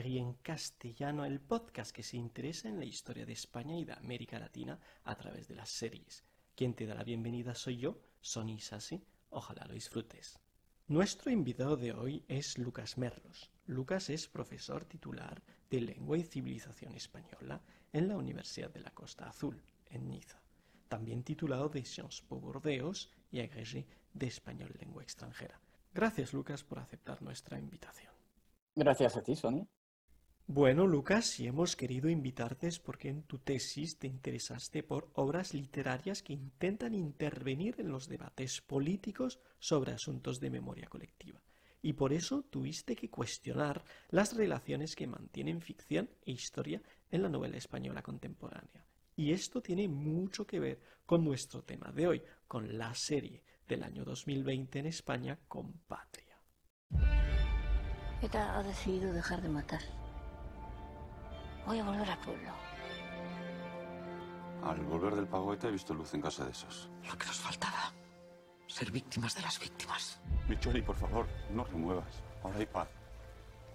Serie en castellano, el podcast que se interesa en la historia de España y de América Latina a través de las series. Quien te da la bienvenida soy yo, Sonny Sassi. Ojalá lo disfrutes. Nuestro invitado de hoy es Lucas Merlos. Lucas es profesor titular de Lengua y Civilización Española en la Universidad de la Costa Azul, en Niza. También titulado de Sciences Po Bordeaux y agrégé de Español Lengua Extranjera. Gracias, Lucas, por aceptar nuestra invitación. Gracias a ti, Sony. Bueno, Lucas, si hemos querido invitarte es porque en tu tesis te interesaste por obras literarias que intentan intervenir en los debates políticos sobre asuntos de memoria colectiva. Y por eso tuviste que cuestionar las relaciones que mantienen ficción e historia en la novela española contemporánea. Y esto tiene mucho que ver con nuestro tema de hoy, con la serie del año 2020 en España, Compatria. ETA ha decidido dejar de matar. Voy a volver al pueblo. Al volver del pago ETA he visto luz en casa de esos. Lo que nos faltaba. Ser víctimas de las víctimas. Micholi, por favor, no remuevas. Ahora hay paz.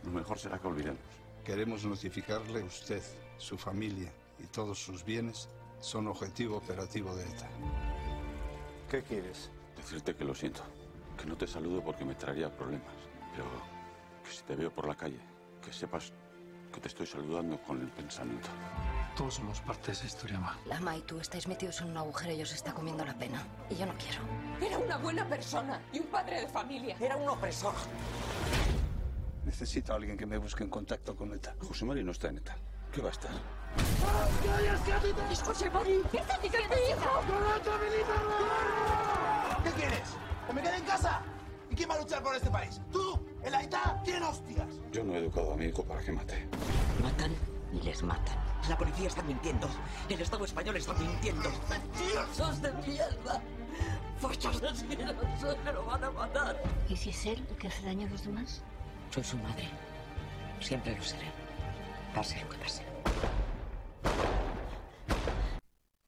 Lo mejor será que olvidemos. Queremos notificarle usted, su familia y todos sus bienes son objetivo operativo de ETA. ¿Qué quieres? Decirte que lo siento. Que no te saludo porque me traería problemas. Pero que si te veo por la calle, que sepas que te estoy saludando con el pensamiento. Todos somos parte de esa historia, ma. La Ma y tú estáis metidos en un agujero y os está comiendo la pena. Y yo no quiero. Era una buena persona y un padre de familia. Era un opresor. Necesito a alguien que me busque en contacto con ETA. José Mari no está en ETA. ¿Qué va a estar? ¡Es José Mari! ¡Está diciendo mi hijo! ¿Qué quieres? ¿Que me quede en casa? ¿Y quién va a luchar por este país? ¿Tú? ¿El Aita? ¿Quién hostias? Yo no he educado a mi hijo para que mate. Matan y les matan. La policía está mintiendo. El Estado español está mintiendo. ¡Mentirosos de mierda! ¡Fachos asquerosos! ¡Me lo van a matar! ¿Y si es él el que hace daño a los demás? Soy su madre. Siempre lo seré. Pase lo que pase.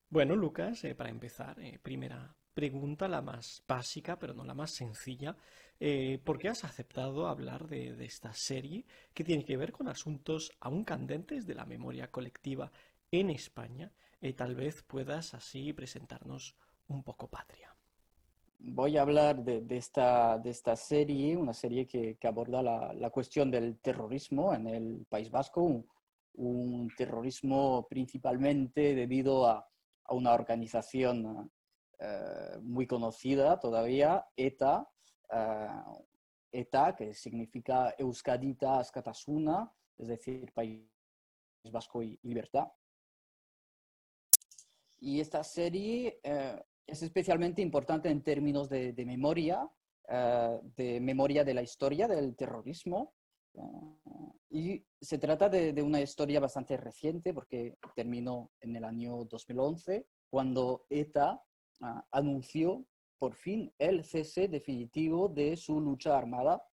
Bueno, Lucas, eh, para empezar, eh, primera pregunta, la más básica, pero no la más sencilla. Eh, ¿Por qué has aceptado hablar de, de esta serie que tiene que ver con asuntos aún candentes de la memoria colectiva en España? Eh, tal vez puedas así presentarnos un poco Patria. Voy a hablar de, de esta, de esta serie, una serie que, que aborda la, la cuestión del terrorismo en el País Vasco, un, un terrorismo principalmente debido a, a una organización eh, muy conocida todavía, ETA, eh, ETA, que significa Euskadita Askatasuna, es decir, País Vasco y Libertad. Y esta serie eh, es especialmente importante en términos de, de memoria, de memoria de la historia del terrorismo. y se trata de, de una historia bastante reciente porque terminó en el año 2011, cuando ETA anunció por fin el cese definitivo de su lucha armada.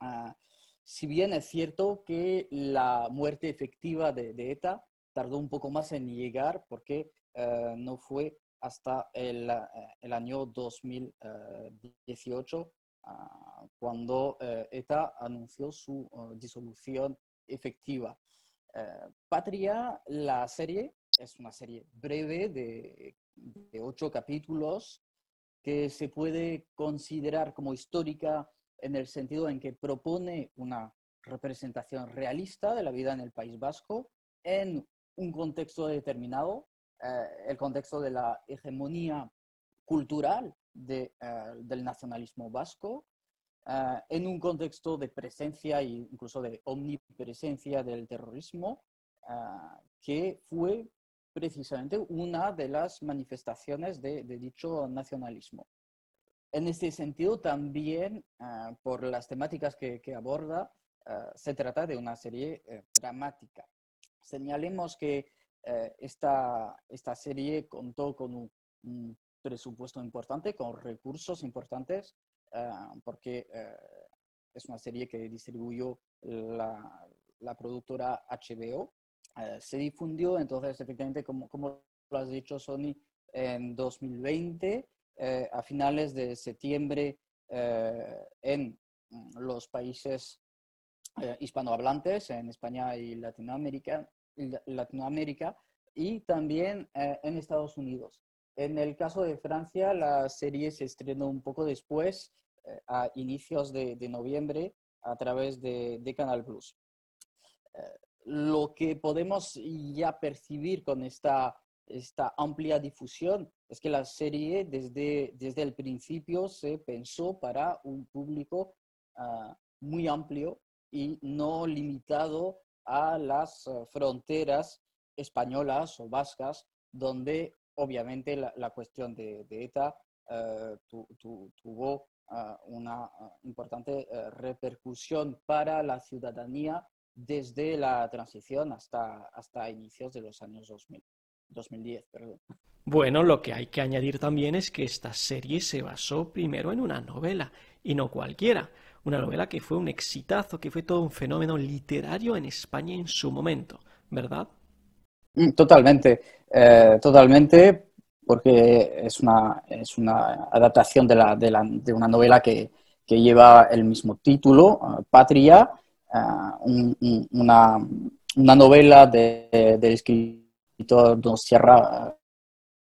Ah, si bien es cierto que la muerte efectiva de, ETA tardó un poco más en llegar porque eh, no fue hasta el, eh, año 2018 ah, cuando eh, ETA anunció su eh, disolución efectiva. Eh, Patria, la serie, es una serie breve de, de ocho capítulos que se puede considerar como histórica en el sentido en que propone una representación realista de la vida en el País Vasco en un contexto determinado, eh, el contexto de la hegemonía cultural de, eh, del nacionalismo vasco, eh, en un contexto de presencia e incluso de omnipresencia del terrorismo, que fue precisamente una de las manifestaciones de, de dicho nacionalismo. en este sentido, también por las temáticas que, aborda, se trata de una serie dramática. Señalemos que esta, esta serie contó con un presupuesto importante, con recursos importantes, porque es una serie que distribuyó la, la productora HBO. Eh, se difundió, entonces, efectivamente, como, como lo has dicho, Sony, en 2020, eh, a finales de septiembre, eh, en mm, los países hispanohablantes, en España y Latinoamérica, Latinoamérica y también en Estados Unidos. En el caso de Francia, la serie se estrenó un poco después, a inicios de, noviembre, a través de, de Canal Plus lo que podemos ya percibir con esta, esta amplia difusión es que la serie desde, desde el principio se pensó para un público ah, muy amplio y no limitado a las ah, fronteras españolas o vascas, donde obviamente la, cuestión de, ETA ah, tuvo una importante repercusión para la ciudadanía desde la transición hasta, hasta inicios de los años 2000, 2010. Perdón. Bueno, lo que hay que añadir también es que esta serie se basó primero en una novela, y no cualquiera, una novela que fue un exitazo, que fue todo un fenómeno literario en España en su momento, ¿verdad? Mm, totalmente, eh, totalmente, porque es una, es una adaptación de, la, de, la, de una novela que, que, lleva el mismo título, eh, Patria, eh, una, una, novela de, del escritor Don Sierra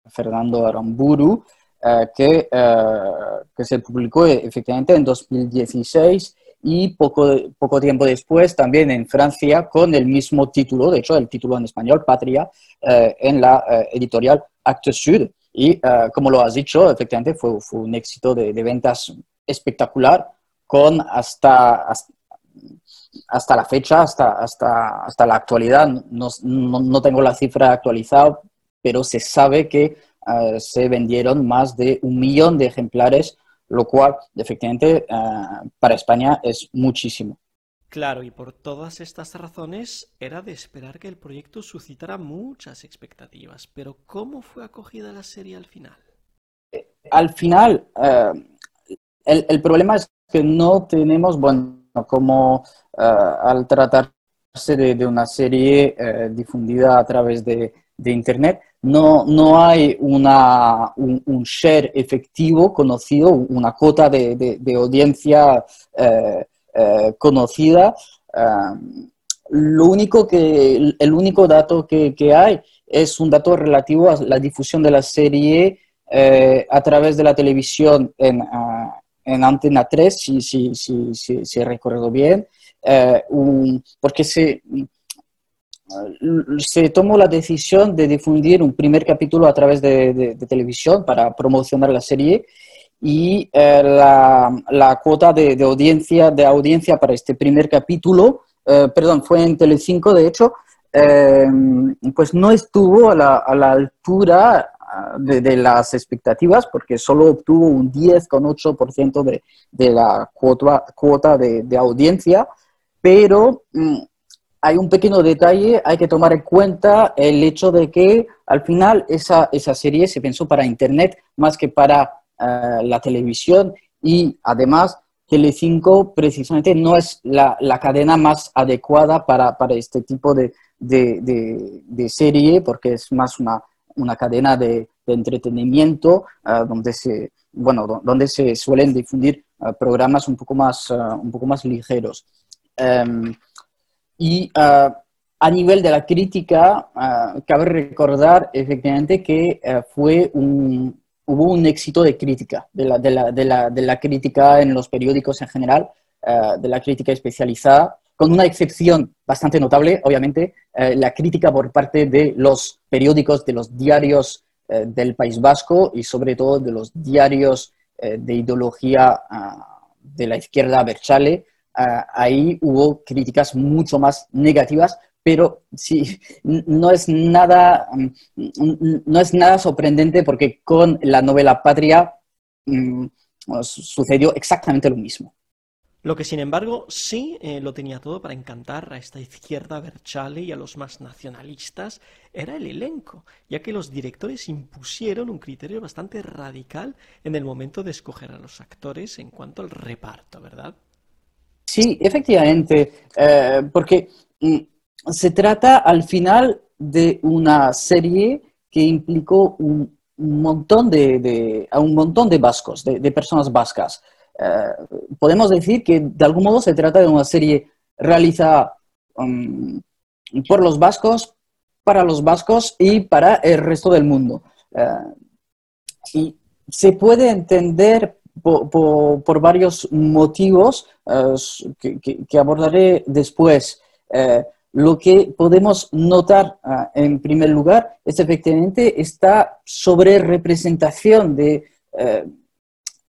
Fernando Aramburu, eh, que, eh, que, se publicó efectivamente en 2016 y poco, poco tiempo después también en Francia con el mismo título, de hecho el título en español, Patria, en la editorial Actes Sud. Y como lo has dicho, efectivamente fue, fue un éxito de, de ventas espectacular con hasta, hasta, hasta la fecha, hasta, hasta, hasta la actualidad, no, no, tengo la cifra actualizada, pero se sabe que eh, se vendieron más de un millón de ejemplares, lo cual efectivamente eh, para España es muchísimo. Claro, y por todas estas razones era de esperar que el proyecto suscitara muchas expectativas, pero ¿cómo fue acogida la serie al final? Al final, eh, el, el problema es que no tenemos, bueno, como eh, al tratarse de, una serie eh, difundida a través de, Internet, no, no hay una, un, share efectivo conocido, una cuota de, audiencia eh, conocida. lo único que, el único dato que, hay es un dato relativo a la difusión de la serie a través de la televisión en, en Antena 3, si, si, si, si, recuerdo bien, eh, porque se, se tomó la decisión de difundir un primer capítulo a través de, televisión para promocionar la serie y eh, la, la, cuota de, audiencia, de audiencia para este primer capítulo, eh, perdón, fue en Telecinco de hecho, pues no estuvo a la, a la altura de, las expectativas porque solo obtuvo un 10,8% de, de la cuota, cuota de, audiencia, pero mm, hay un pequeño detalle, hay que tomar en cuenta el hecho de que al final esa, esa serie se pensó para Internet más que para eh, la televisión y además Telecinco precisamente no es la, la cadena más adecuada para, para este tipo de, de, de, serie porque es más una, una cadena de, entretenimiento ah, donde, se, bueno, donde se suelen difundir ah, programas un poco más, ah, un poco más ligeros. Em, y a nivel de la crítica, cabe recordar efectivamente que fue un, hubo un éxito de crítica, de la, de la, de la, de la crítica en los periódicos en general, de la crítica especializada, con una excepción bastante notable, obviamente, eh, la crítica por parte de los periódicos, de los diarios eh, del País Vasco y sobre todo de los diarios eh, de ideología ah, de la izquierda Berchale. Ah, ahí hubo críticas mucho más negativas, pero sí, no es nada, mm, no es nada sorprendente porque con la novela Patria, mm, sucedió exactamente lo mismo. Lo que sin embargo sí eh, lo tenía todo para encantar a esta izquierda Berchale y a los más nacionalistas era el elenco, ya que los directores impusieron un criterio bastante radical en el momento de escoger a los actores en cuanto al reparto, ¿verdad? Sí, efectivamente, eh, porque mm, se trata al final de una serie que implicó un, montón de, a un montón de vascos, de personas vascas. Eh, podemos decir que de algún modo se trata de una serie realizada um, por los vascos, para los vascos y para el resto del mundo. Eh, y se puede entender por, varios motivos eh, que, abordaré después. lo que podemos notar en primer lugar es efectivamente esta sobre representación de,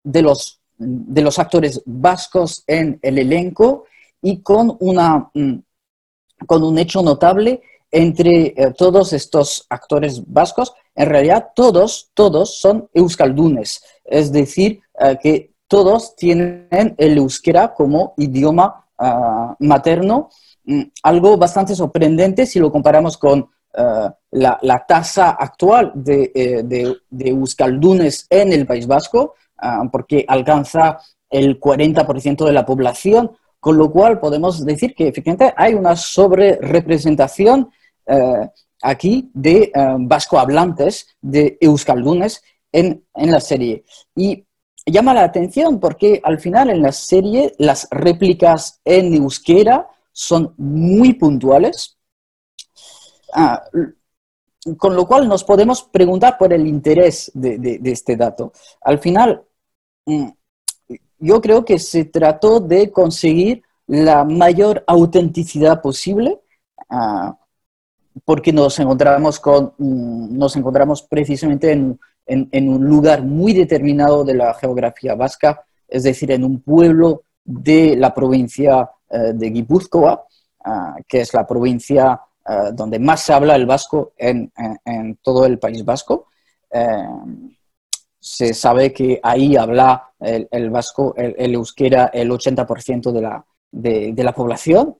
de los de los actores vascos en el elenco y con, una, mm, con un hecho notable entre eh, todos estos actores vascos. En realidad, todos, todos son euskaldunes, es decir, eh, que todos tienen el euskera como idioma ah, materno, mm, algo bastante sorprendente si lo comparamos con eh, la, tasa actual de, de euskaldunes en el País Vasco, porque alcanza el 40% de la población, con lo cual podemos decir que efectivamente hay una sobre-representación eh, aquí de eh, vasco-hablantes, de euskaldunes en, en la serie. Y llama la atención porque al final en la serie las réplicas en euskera son muy puntuales, ah, con lo cual nos podemos preguntar por el interés de, de, este dato. Al final, yo creo que se trató de conseguir la mayor autenticidad posible, ah, porque nos encontramos, con, mm, nos encontramos precisamente en, un lugar muy determinado de la geografía vasca, es decir, en un pueblo de la provincia eh, de Guipúzcoa, ah, que es la provincia ah, donde más se habla el vasco en, todo el País Vasco. Eh, se sabe que ahí habla el, vasco, el, euskera, el 80% de la, de, la población.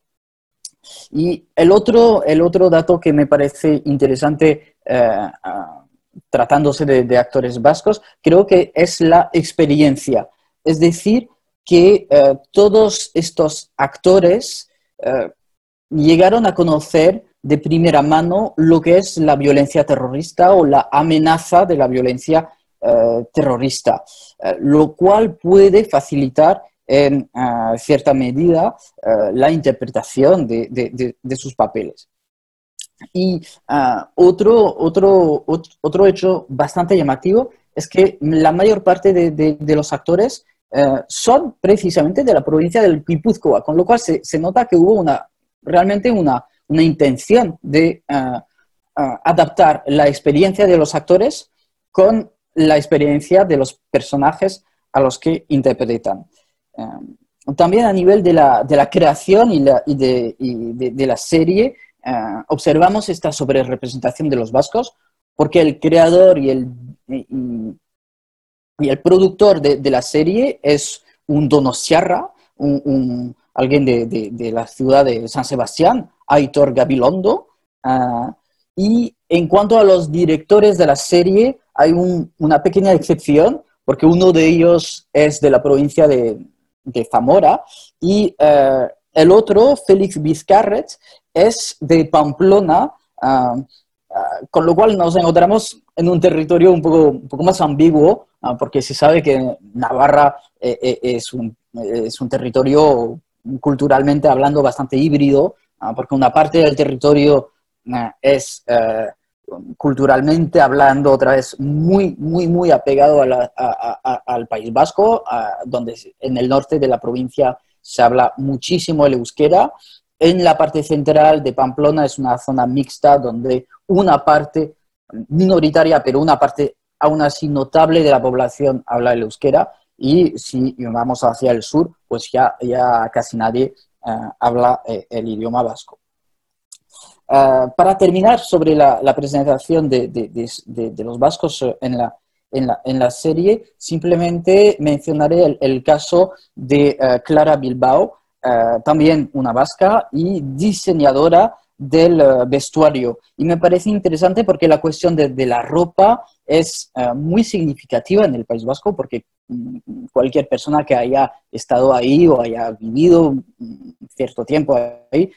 Y el otro, el otro dato que me parece interesante, eh, ah, tratándose de, actores vascos, creo que es la experiencia. Es decir, que eh, todos estos actores eh, llegaron a conocer de primera mano lo que es la violencia terrorista o la amenaza de la violencia terrorista, eh, lo cual puede facilitar en eh, cierta medida la interpretación de, sus papeles. Y otro, otro, otro, hecho bastante llamativo es que la mayor parte de, los actores son precisamente de la provincia del Guipúzcoa, con lo cual se, nota que hubo una, realmente una, una intención de adaptar la experiencia de los actores con la experiencia de los personajes a los que interpretan. Em, también a nivel de la, de la creación y, de, de, la serie, eh, observamos esta sobrerepresentación de los vascos, porque el creador y el, y, el productor de, la serie es un Donostiarra, un, alguien de, la ciudad de San Sebastián, Aitor Gabilondo. Eh, y en cuanto a los directores de la serie, hay una pequeña excepción, porque uno de ellos es de la provincia de, Zamora y eh, el otro, Félix Vizcarret, es de Pamplona, ah, ah, con lo cual nos encontramos en un territorio un poco, un poco más ambiguo, ah, porque se sabe que Navarra eh, eh, es, un, es, un, territorio culturalmente hablando bastante híbrido, porque una parte del territorio es culturalmente hablando, otra vez muy, muy, muy apegado al País Vasco, donde en el norte de la provincia se habla muchísimo el euskera. En la parte central de Pamplona es una zona mixta donde una parte minoritaria, pero una parte aún así notable de la población habla el euskera. Y si vamos hacia el sur, pues ya, ya casi nadie eh, habla eh, el idioma vasco. Ah, para terminar sobre la, presentación de, los vascos en la, en la, en la serie. Simplemente mencionaré el, caso de eh, Clara Bilbao, eh, también una vasca y diseñadora del eh, vestuario. Y me parece interesante porque la cuestión de, la ropa es muy significativa en el País Vasco porque cualquier persona que haya estado ahí o haya vivido cierto tiempo ahí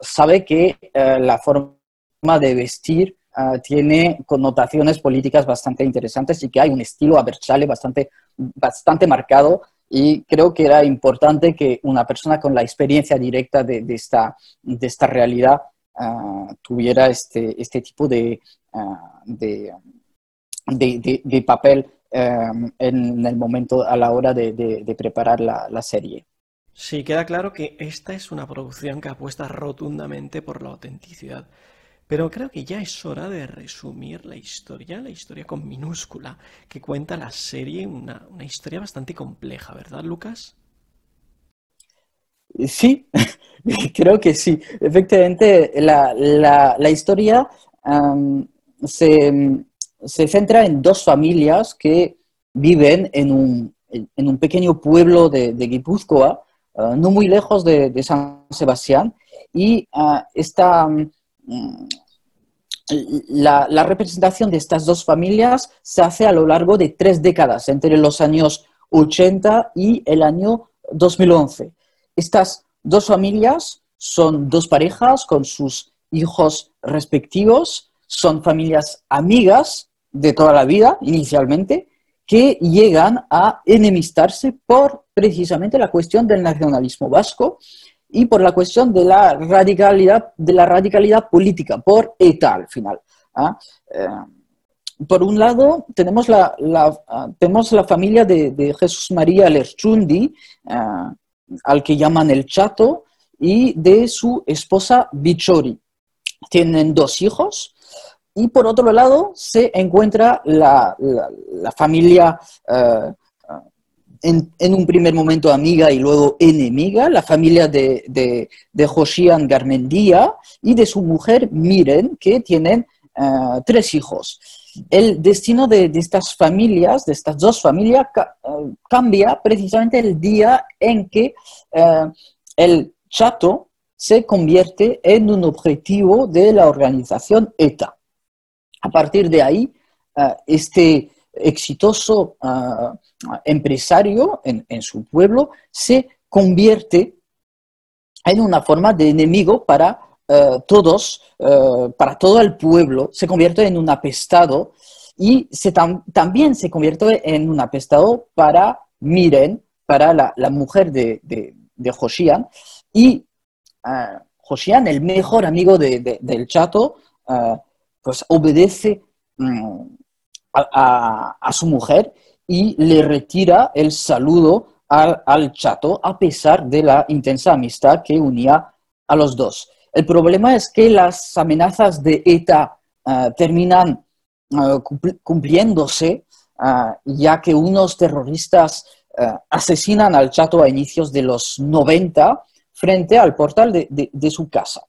sabe que la forma de vestir uh, tiene connotaciones políticas bastante interesantes y que hay un estilo Abertzale bastante, bastante marcado y creo que era importante que una persona con la experiencia directa de, de esta, de esta realidad tuviera este, este tipo de, de, de, papel um, en el momento a la hora de, preparar la, la serie. Sí, queda claro que esta es una producción que apuesta rotundamente por la autenticidad. Pero creo que ya es hora de resumir la historia, la historia con minúscula, que cuenta la serie, una, una historia bastante compleja, ¿verdad, Lucas? Sí, creo que sí. Efectivamente, la, la, la historia um, se, se, centra en dos familias que viven en un, en un pequeño pueblo de, Guipúzcoa, uh, no muy lejos de, San Sebastián, y uh, esta la, la, representación de estas dos familias se hace a lo largo de tres décadas, entre los años 80 y el año 2011. Estas dos familias son dos parejas con sus hijos respectivos, son familias amigas de toda la vida inicialmente, que llegan a enemistarse por precisamente la cuestión del nacionalismo vasco y por la cuestión de la radicalidad, de la radicalidad política, por ETA al final. ¿ah? Eh, por un lado, tenemos la, ah, tenemos la familia de, Jesús María Lerchundi, uh, al que llaman el Chato, y de su esposa Bichori. Tienen dos hijos. Y por otro lado, se encuentra la, familia uh, en, un primer momento amiga y luego enemiga, la familia de, de, de Josian Garmendía y de su mujer Miren, que tienen uh, tres hijos. El destino de, estas familias, de estas dos familias, uh, cambia precisamente el día en que el chato se convierte en un objetivo de la organización ETA. A partir de ahí, este exitoso uh, empresario en, su pueblo se convierte en una forma de enemigo para uh, todos, uh, para todo el pueblo, se convierte en un apestado y se tam también se convierte en un apestado para Miren, para la, mujer de, de, y Josian, el mejor amigo de, del chato, pues obedece um, a, su mujer y le retira el saludo al, chato a pesar de la intensa amistad que unía a los dos. El problema es que las amenazas de ETA uh, terminan uh, cumpliéndose, uh, ya que unos terroristas asesinan al chato a inicios de los 90 frente al portal de su casa.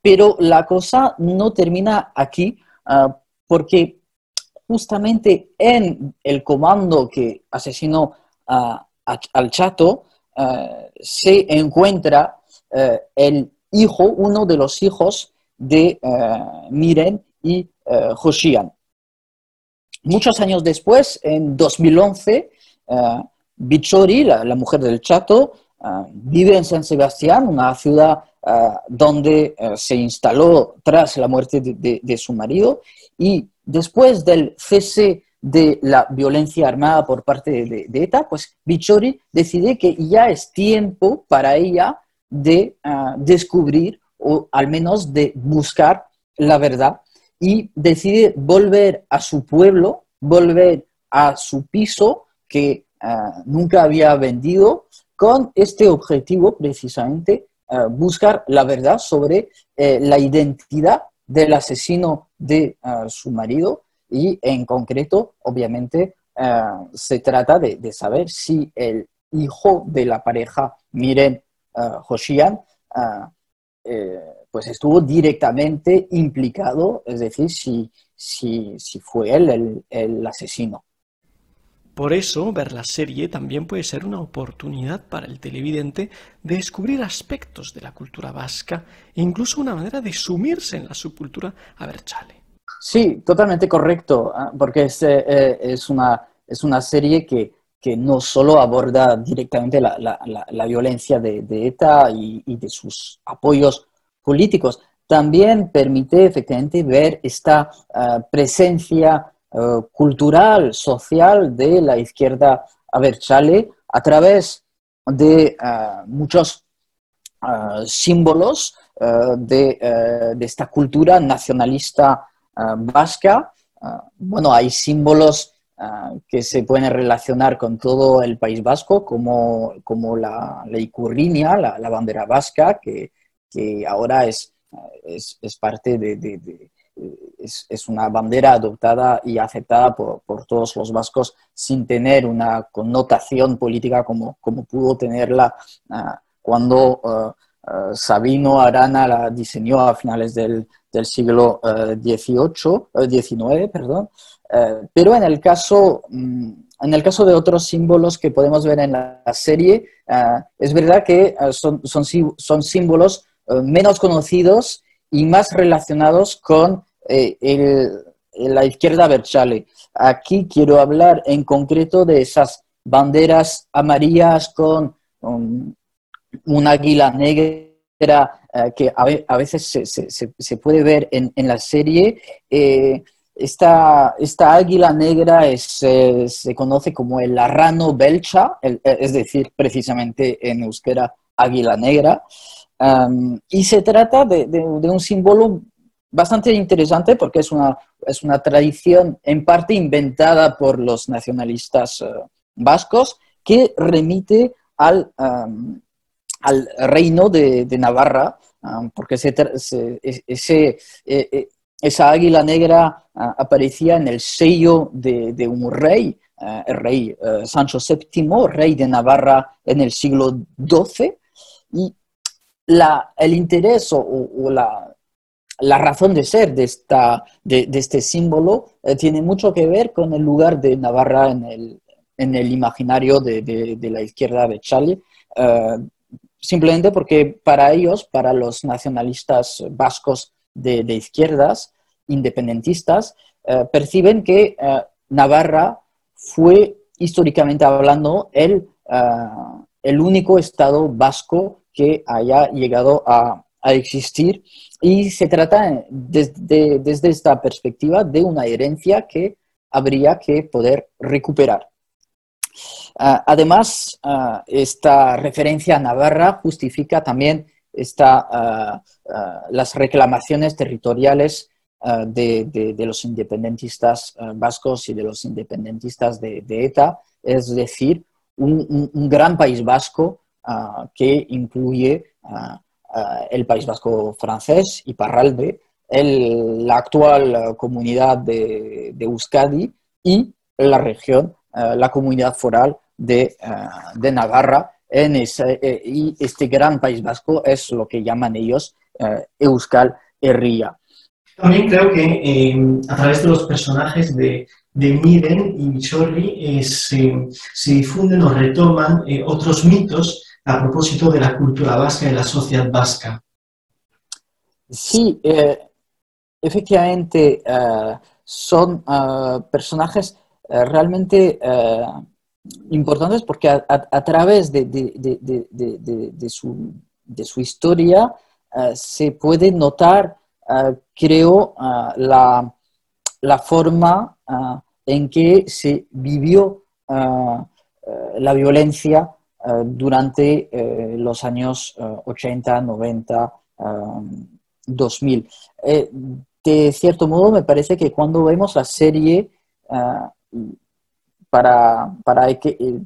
Pero la cosa no termina aquí, porque justamente en el comando que asesinó al chato uh, se encuentra uh, el hijo, uno de los hijos de Miren y Joshian. Muchos años después, en 2011, Bichori, la, mujer del chato, vive en San Sebastián, una ciudad donde se instaló tras la muerte de, su marido, y después del cese de la violencia armada por parte de, de ETA, pues Bichori decide que ya es tiempo para ella de uh, descubrir o al menos de buscar la verdad y decide volver a su pueblo, volver a su piso que nunca había vendido con este objetivo precisamente uh, buscar la verdad sobre eh, la identidad del asesino de uh, su marido y en concreto, obviamente, se trata de, saber si el hijo de la pareja Miren Hoshian eh, pues estuvo directamente implicado, es decir, si, si, si fue él el, el asesino. Por eso, ver la serie también puede ser una oportunidad para el televidente de descubrir aspectos de la cultura vasca e incluso una manera de sumirse en la subcultura abertzale. Sí, totalmente correcto, ah, porque es, eh, eh, es, una, es una serie que, que no solo aborda directamente la, la, la, violencia de, ETA y, y, de sus apoyos políticos, también permite efectivamente ver esta uh, presencia uh, cultural, social de la izquierda abertzale a través de uh, muchos símbolos de, de, esta cultura nacionalista vasca. bueno, hay símbolos que se pueden relacionar con todo el País Vasco, como, como la, la icurriña, la, bandera vasca, que, que ahora es, es, es parte de es, una bandera adoptada y aceptada por, por, todos los vascos sin tener una connotación política como, como pudo tenerla uh, cuando uh, uh, Sabino Arana la diseñó a finales del, del siglo XVIII, XIX, perdón. pero en el caso... Um, en el caso de otros símbolos que podemos ver en la serie, es verdad que son, son, son símbolos eh, menos conocidos y más relacionados con eh, el, la izquierda Berchale. Aquí quiero hablar en concreto de esas banderas amarillas con um, un águila negra eh, que a, veces se, puede ver en, en la serie. Eh, esta, esta, águila negra es, se conoce como el arrano belcha, el, es decir, precisamente en euskera águila negra. Y se trata de, de, un símbolo bastante interesante porque es una, es una tradición en parte inventada por los nacionalistas uh, vascos que remite al, um, al reino de, Navarra, porque se, se, ese, eh, esa águila negra aparecía en el sello de, un rey, uh, el rey Sancho VII, rey de Navarra en el siglo XII, y la, el interés o la, la, razón de ser de, esta, de, este símbolo eh, tiene mucho que ver con el lugar de Navarra en el, en el imaginario de, de, la izquierda de Charlie, eh, simplemente porque para ellos, para los nacionalistas vascos de, izquierdas, independentistas, eh, perciben que eh, Navarra fue históricamente hablando el, el único estado vasco que haya llegado a, a existir y se trata desde, desde esta perspectiva de una herencia que habría que poder recuperar. Uh, además, uh, esta referencia a Navarra justifica también esta, uh, las reclamaciones territoriales de, de, los independentistas vascos y de los independentistas de, ETA, es decir, un, gran país vasco que incluye el País Vasco francés y Parralde, el, la actual comunidad de, de, Euskadi y la región, la comunidad foral de, de Navarra. En ese, eh, y este gran País Vasco es lo que llaman ellos Euskal Herria. También creo que eh, a través de los personajes de, de Miren y Michorri eh, se, se, difunden o retoman eh, otros mitos a propósito de la cultura vasca y la sociedad vasca. Sí, eh, efectivamente uh, son uh, personajes realmente importantes porque a, través de, su, historia se puede notar, creo, la, forma en que se vivió la violencia uh, durante uh, los años uh, 80, 90, 2000. de cierto modo, me parece que cuando vemos la serie, para, para,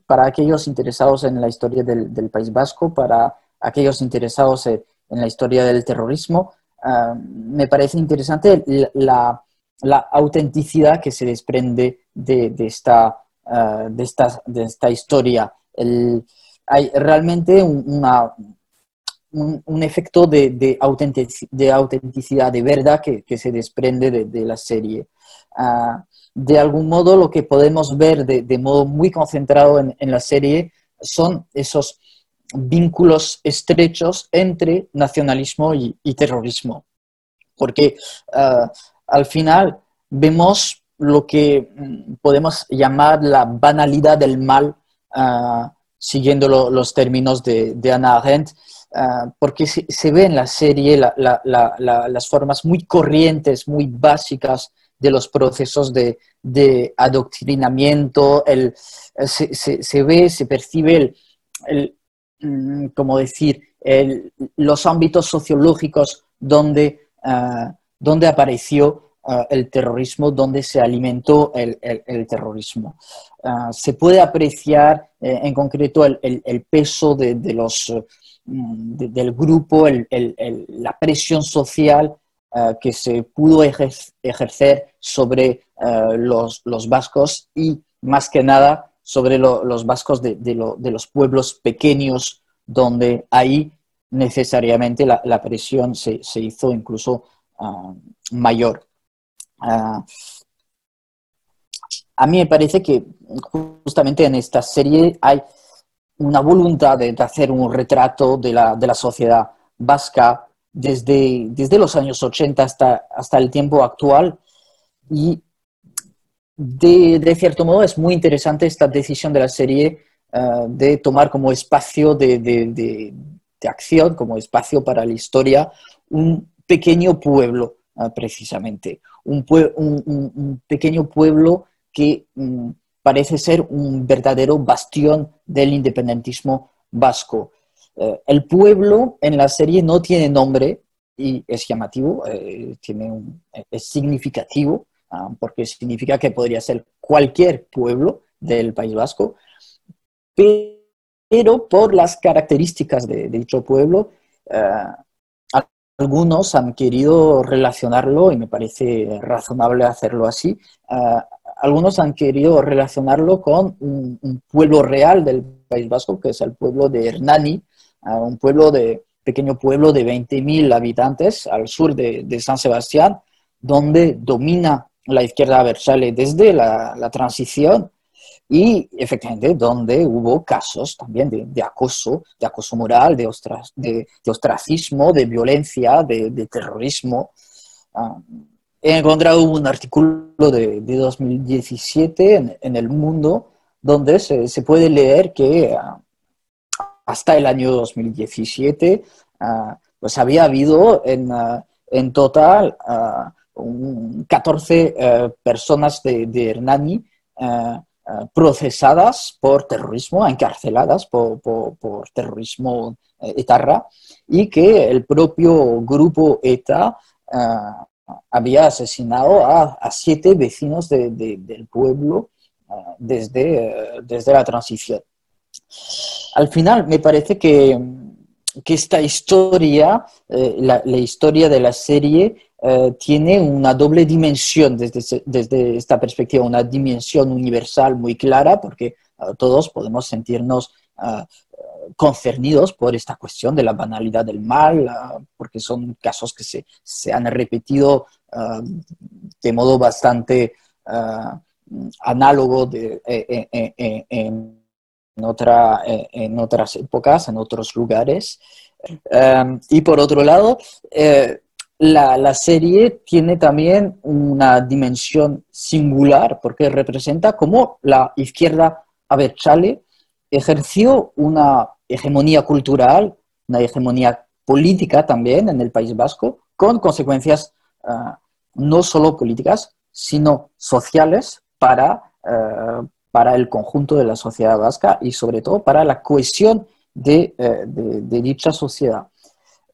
para, aquellos interesados en la historia del, País Vasco, para aquellos interesados en, en la historia del terrorismo, me parece interesante la, la, autenticidad que se desprende de, de esta, de, esta, de esta historia. El, hay realmente una, un, efecto de, de, autenticidad, de verdad que, se desprende de, la serie. Ah, de algún modo lo que podemos ver de, modo muy concentrado en, la serie son esos vínculos estrechos entre nacionalismo y, terrorismo. Porque ah, al final vemos lo que mm, podemos llamar la banalidad del mal, ah, siguiendo los términos de, de Anna Arendt, Ah, porque se, ve en la serie las formas muy corrientes, muy básicas de los procesos de, adoctrinamiento, el, se, ve, se percibe el, mm, como decir, los ámbitos sociológicos donde, ah, donde apareció ah, el terrorismo, donde se alimentó el, terrorismo. se puede apreciar eh, en concreto el, peso de, de los Mm, del grupo, la presión social eh, que se pudo ejercer sobre eh, los, vascos y más que nada sobre los vascos de, los pueblos pequeños donde ahí necesariamente la, presión se, hizo incluso ah, mayor. Ah, a mí me parece que justamente en esta serie hay una voluntad de, hacer un retrato de la, de la sociedad vasca desde, desde, los años 80 hasta, hasta el tiempo actual. Y de, de, cierto modo es muy interesante esta decisión de la serie eh, de tomar como espacio de, de, acción, como espacio para la historia, un pequeño pueblo, precisamente, un, un, un, pequeño pueblo que mm, parece ser un verdadero bastión del independentismo vasco. Eh, el pueblo en la serie no tiene nombre y es llamativo, eh, tiene es significativo, ah, porque significa que podría ser cualquier pueblo del País Vasco, pero por las características de, dicho pueblo, eh, algunos han querido relacionarlo, y me parece razonable hacerlo así, algunos han querido relacionarlo con un, pueblo real del País Vasco, que es el pueblo de Hernani, ah, un pueblo de, pequeño pueblo de 20.000 habitantes al sur de, San Sebastián, donde domina la izquierda aversale desde la, transición y efectivamente donde hubo casos también de, acoso, de acoso moral, de, de, ostracismo, de violencia, de, terrorismo. Ah, he encontrado un artículo de, 2017 en, El Mundo donde se, puede leer que ah, hasta el año 2017 ah, pues había habido en, ah, total 14 eh, personas de, Hernani procesadas por terrorismo, encarceladas por, por terrorismo eh, etarra, y que el propio grupo ETA había asesinado a, siete vecinos del pueblo desde, desde la transición. Al final, me parece que, esta historia, eh, la, historia de la serie, eh, tiene una doble dimensión desde, desde, esta perspectiva, una dimensión universal muy clara, porque ah, todos podemos sentirnos concernidos por esta cuestión de la banalidad del mal, porque son casos que se, se han repetido de modo bastante análogo eh, eh, eh, en, otra, en otras épocas, en otros lugares. y por otro lado, la, la, serie tiene también una dimensión singular porque representa como la izquierda abertzale ejerció una hegemonía cultural, una hegemonía política también en el País Vasco, con consecuencias ah, no solo políticas, sino sociales para, para el conjunto de la sociedad vasca y sobre todo para la cohesión de, eh, dicha sociedad.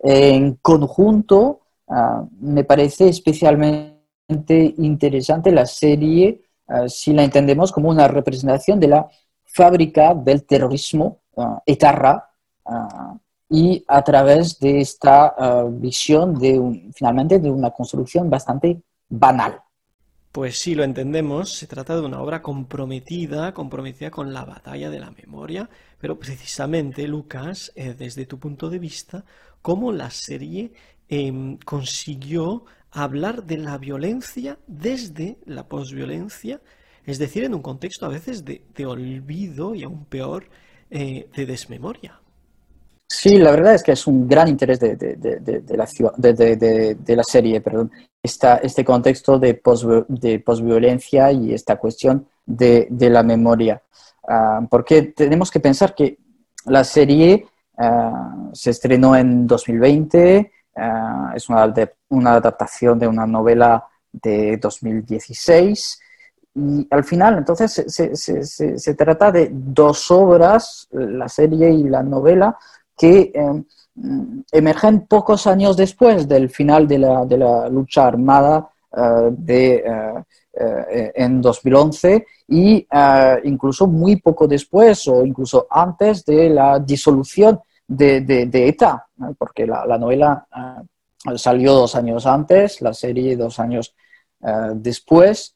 En conjunto, ah, me parece especialmente interesante la serie si la entendemos como una representación de la fábrica del terrorismo uh, etarra y a través de esta visión de finalmente de una construcción bastante banal. Pues sí, lo entendemos. Se trata de una obra comprometida, comprometida con la batalla de la memoria, pero precisamente, Lucas, eh, desde tu punto de vista, cómo la serie em, consiguió hablar de la violencia desde la posviolencia, es decir, en un contexto a veces de, olvido y aún peor eh, de desmemoria. Sí, la verdad es que es un gran interés de, la, serie, perdón, este contexto de, post, de posviolencia y esta cuestión de, la memoria. Ah, porque tenemos que pensar que la serie ah, se estrenó en 2020, ah, es una, una, adaptación de una novela de 2016 y al final entonces se, se trata de dos obras, la serie y la novela, que em, emergen pocos años después del final de la, de la lucha armada eh, de, eh, eh, en 2011 y incluso muy poco después o incluso antes de la disolución de, de, ETA, porque la, la novela salió dos años antes, la serie dos años después.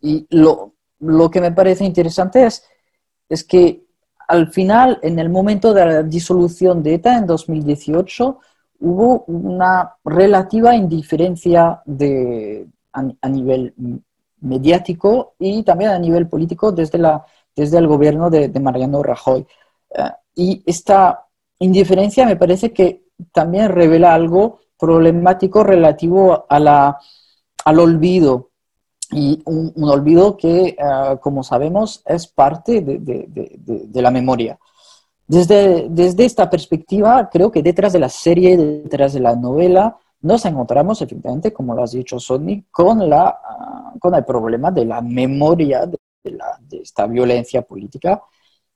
Y lo, lo, que me parece interesante es, es que al final, en el momento de la disolución de ETA en 2018, hubo una relativa indiferencia de, a, nivel mediático y también a nivel político desde, la, desde el gobierno de, Mariano Rajoy. Eh, y esta indiferencia me parece que también revela algo problemático relativo a la, al olvido y un, olvido que, ah, como sabemos, es parte de, la memoria. Desde, desde, esta perspectiva, creo que detrás de la serie, detrás de la novela, nos encontramos efectivamente, como lo has dicho, Sonny, con, la, ah, con el problema de la memoria de, esta violencia política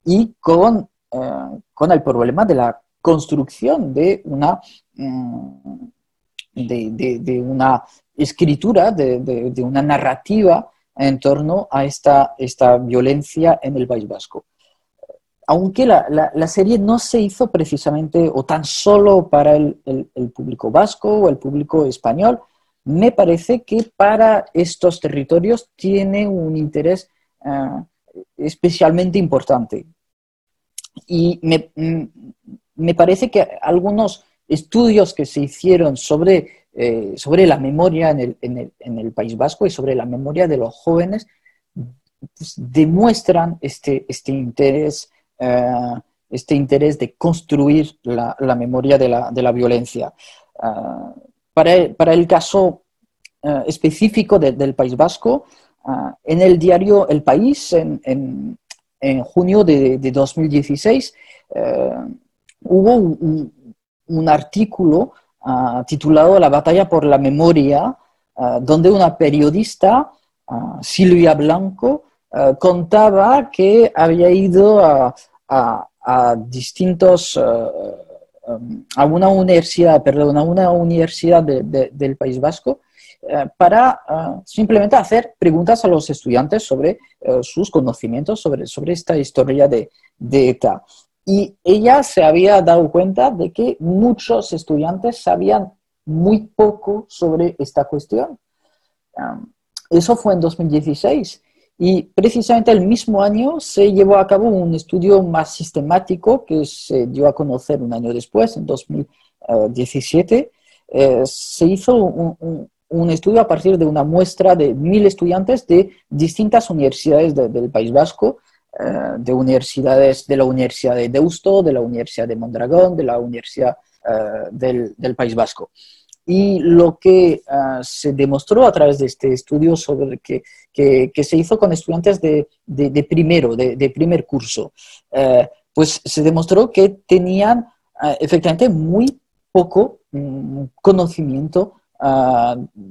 y con, ah, con el problema de la construcción de una, mm, de, una escritura, de, una narrativa en torno a esta, esta violencia en el País Vasco. Aunque la, serie no se hizo precisamente o tan solo para el, público vasco o el público español, me parece que para estos territorios tiene un interés eh, especialmente importante. Y me, me parece que algunos estudios que se hicieron sobre eh, sobre la memoria en el, en, el, en el, País Vasco y sobre la memoria de los jóvenes pues, demuestran este, este interés, eh, este interés de construir la, la memoria de la, de la violencia. Uh, para, el, para, el, caso específico de, del País Vasco, en el diario El País, en, en, en junio de, de 2016, hubo un artículo Titulado La batalla por la memoria, ah, donde una periodista, ah, Silvia Blanco, contaba que había ido a, distintos, um, a una universidad, perdón, a una universidad del País Vasco, para simplemente hacer preguntas a los estudiantes sobre sus conocimientos sobre, sobre esta historia de, de ETA. Y ella se había dado cuenta de que muchos estudiantes sabían muy poco sobre esta cuestión. eso fue en 2016 y precisamente el mismo año se llevó a cabo un estudio más sistemático que se dio a conocer un año después, en 2017. Eh, se hizo un, estudio a partir de una muestra de mil estudiantes de distintas universidades del País Vasco eh, de universidades, de la Universidad de Deusto, de la Universidad de Mondragón, de la Universidad eh, del, País Vasco. Y lo que eh, se demostró a través de este estudio sobre que, que, se hizo con estudiantes de, de, primero, de, primer curso, pues se demostró que tenían efectivamente muy poco mm, conocimiento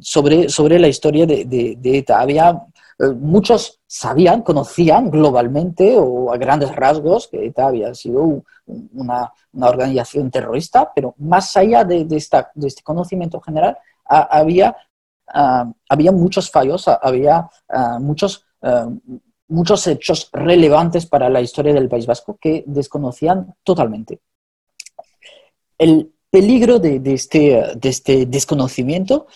sobre, sobre la historia de, de, ETA. Había muchos sabían, conocían globalmente o a grandes rasgos que ETA había sido una, organización terrorista, pero más allá de, esta, de este conocimiento general, había, ah, había muchos fallos, había ah, muchos, ah, muchos hechos relevantes para la historia del País Vasco que desconocían totalmente. El peligro de, este, de este desconocimiento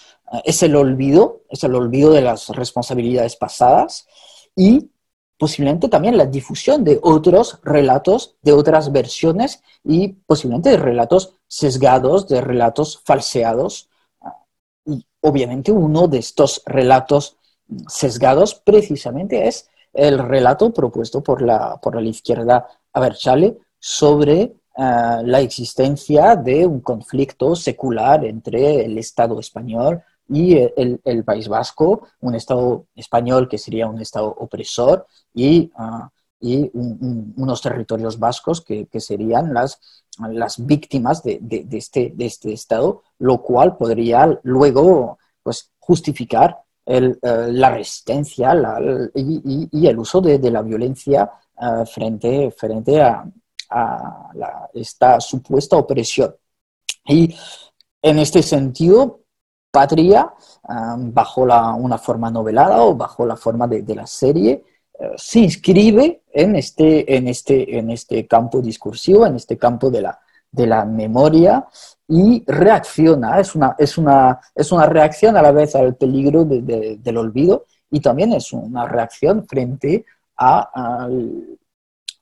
es el olvido, es el olvido de las responsabilidades pasadas y posiblemente también la difusión de otros relatos, de otras versiones y posiblemente de relatos sesgados, de relatos falseados. Y obviamente uno de estos relatos sesgados precisamente es el relato propuesto por la, por la izquierda Aberchale sobre eh, la existencia de un conflicto secular entre el Estado español y el, País Vasco, un Estado español que sería un Estado opresor y, ah, y unos territorios vascos que, que, serían las, las víctimas de, de, este, de este Estado, lo cual podría luego pues, justificar el, eh, la resistencia y, y, el uso de, la violencia eh, frente, frente a, a esta supuesta opresión. Y en este sentido, Patria, bajo la, una forma novelada o bajo la forma de, la serie, eh, se inscribe en este, en, este, en este campo discursivo, en este campo de la, de la memoria y reacciona, es una, es, una, es una reacción a la vez al peligro del olvido y también es una reacción frente a,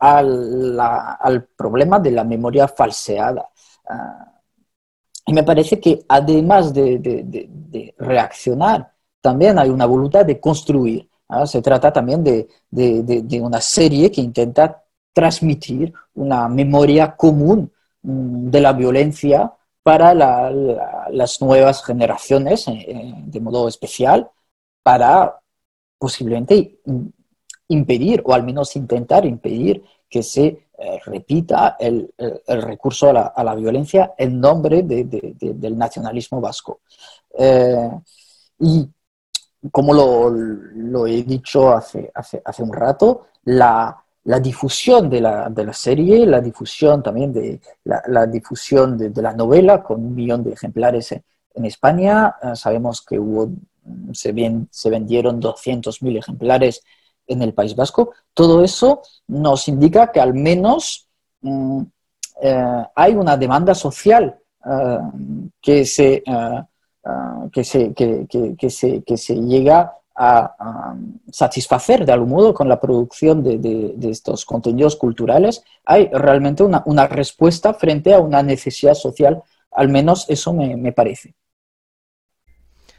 al, al, problema de la memoria falseada. Ah, y me parece que además de, reaccionar, también hay una voluntad de construir. Se trata también de, una serie que intenta transmitir una memoria común mm, de la violencia para las nuevas generaciones, eh, eh, de modo especial, para posiblemente impedir, o al menos intentar impedir, que se eh, repita el, recurso a la, violencia en nombre del nacionalismo vasco. Eh, y como lo, he dicho hace, un rato, la, difusión de la, serie, la difusión también de la, difusión de, la novela con un millón de ejemplares en, España, eh, sabemos que hubo, se, se vendieron 200.000 ejemplares en el País Vasco, todo eso nos indica que al menos mm, eh, hay una demanda social eh, que, se, eh, que, se, que, se, llega a, satisfacer de algún modo con la producción de, estos contenidos culturales. Hay realmente una, una, respuesta frente a una necesidad social, al menos eso me, me parece.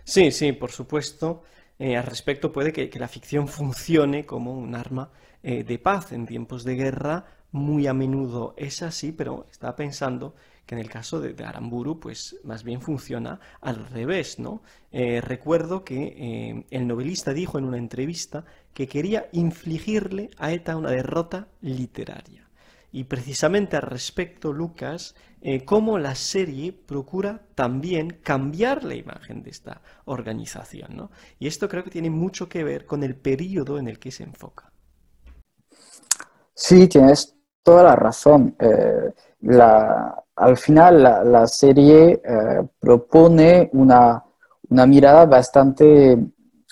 Sí, sí, por supuesto. Eh, al respecto puede que, la ficción funcione como un arma eh, de paz en tiempos de guerra. Muy a menudo es así, pero estaba pensando que en el caso de, Aramburu, pues más bien funciona al revés, ¿no? Eh, recuerdo que el novelista dijo en una entrevista que quería infligirle a ETA una derrota literaria. Y precisamente al respecto, Lucas, eh, cómo la serie procura también cambiar la imagen de esta organización. ¿no? Y esto creo que tiene mucho que ver con el periodo en el que se enfoca. Sí, tienes toda la razón. Eh, al final, la, serie eh, propone una, mirada bastante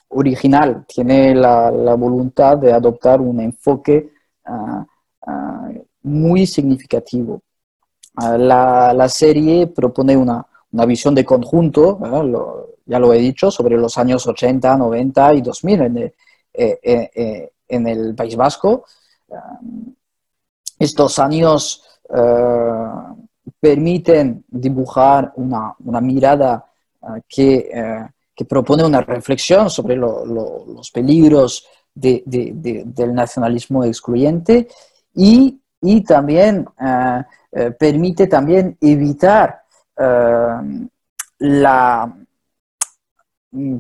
original. Tiene la, voluntad de adoptar un enfoque ah, ah, muy significativo. Ah, la, serie propone una, visión de conjunto, ya lo he dicho, sobre los años 80, 90 y 2000 en el, eh, eh, eh, en el País Vasco. Ah, estos años permiten dibujar una, mirada ah, que, propone una reflexión sobre los peligros del nacionalismo excluyente y y también eh, eh, permite también evitar eh, la, mm,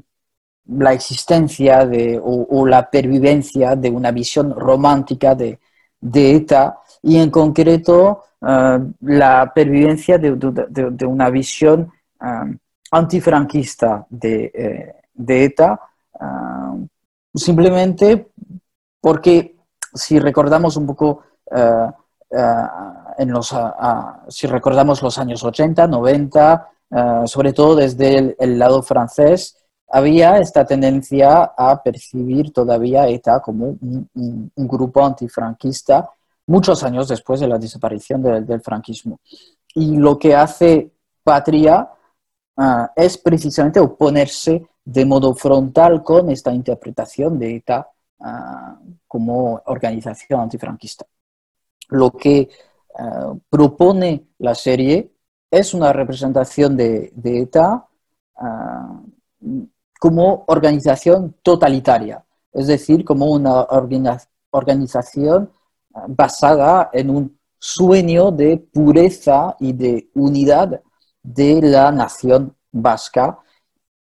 la existencia de, o, la pervivencia de una visión romántica de, ETA y en concreto la pervivencia de, una visión antifranquista de, ETA, simplemente porque si recordamos un poco eh, eh, en los, si recordamos los años 80, 90, eh, sobre todo desde el, lado francés, había esta tendencia a percibir todavía ETA como un, grupo antifranquista muchos años después de la desaparición del franquismo. Y lo que hace Patria es precisamente oponerse de modo frontal con esta interpretación de ETA como organización antifranquista. Lo que ah, propone la serie es una representación de, ETA como organización totalitaria, es decir, como una organización basada en un sueño de pureza y de unidad de la nación vasca.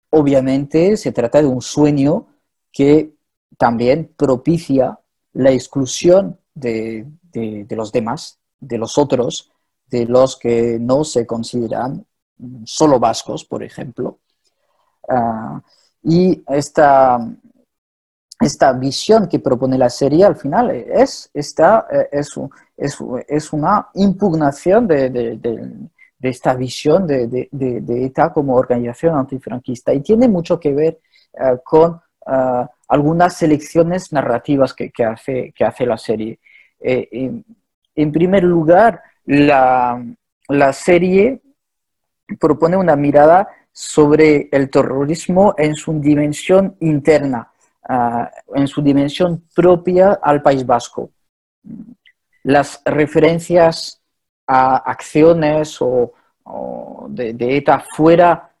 Obviamente se trata de un sueño que también propicia la exclusión de, los demás, de los otros, de los que no se consideran solo vascos, por ejemplo. Ah, y esta, esta visión que propone la serie al final es, esta, eh, es, es, es una impugnación de, de, de, esta visión de, ETA como organización antifranquista y tiene mucho que ver eh, con uh, algunas selecciones narrativas que, hace, que hace la serie. en, en, primer lugar, la, la serie propone una mirada sobre el terrorismo en su dimensión interna Ah, en su dimensión propia al País Vasco. Las referencias a acciones o, de, ETA fuera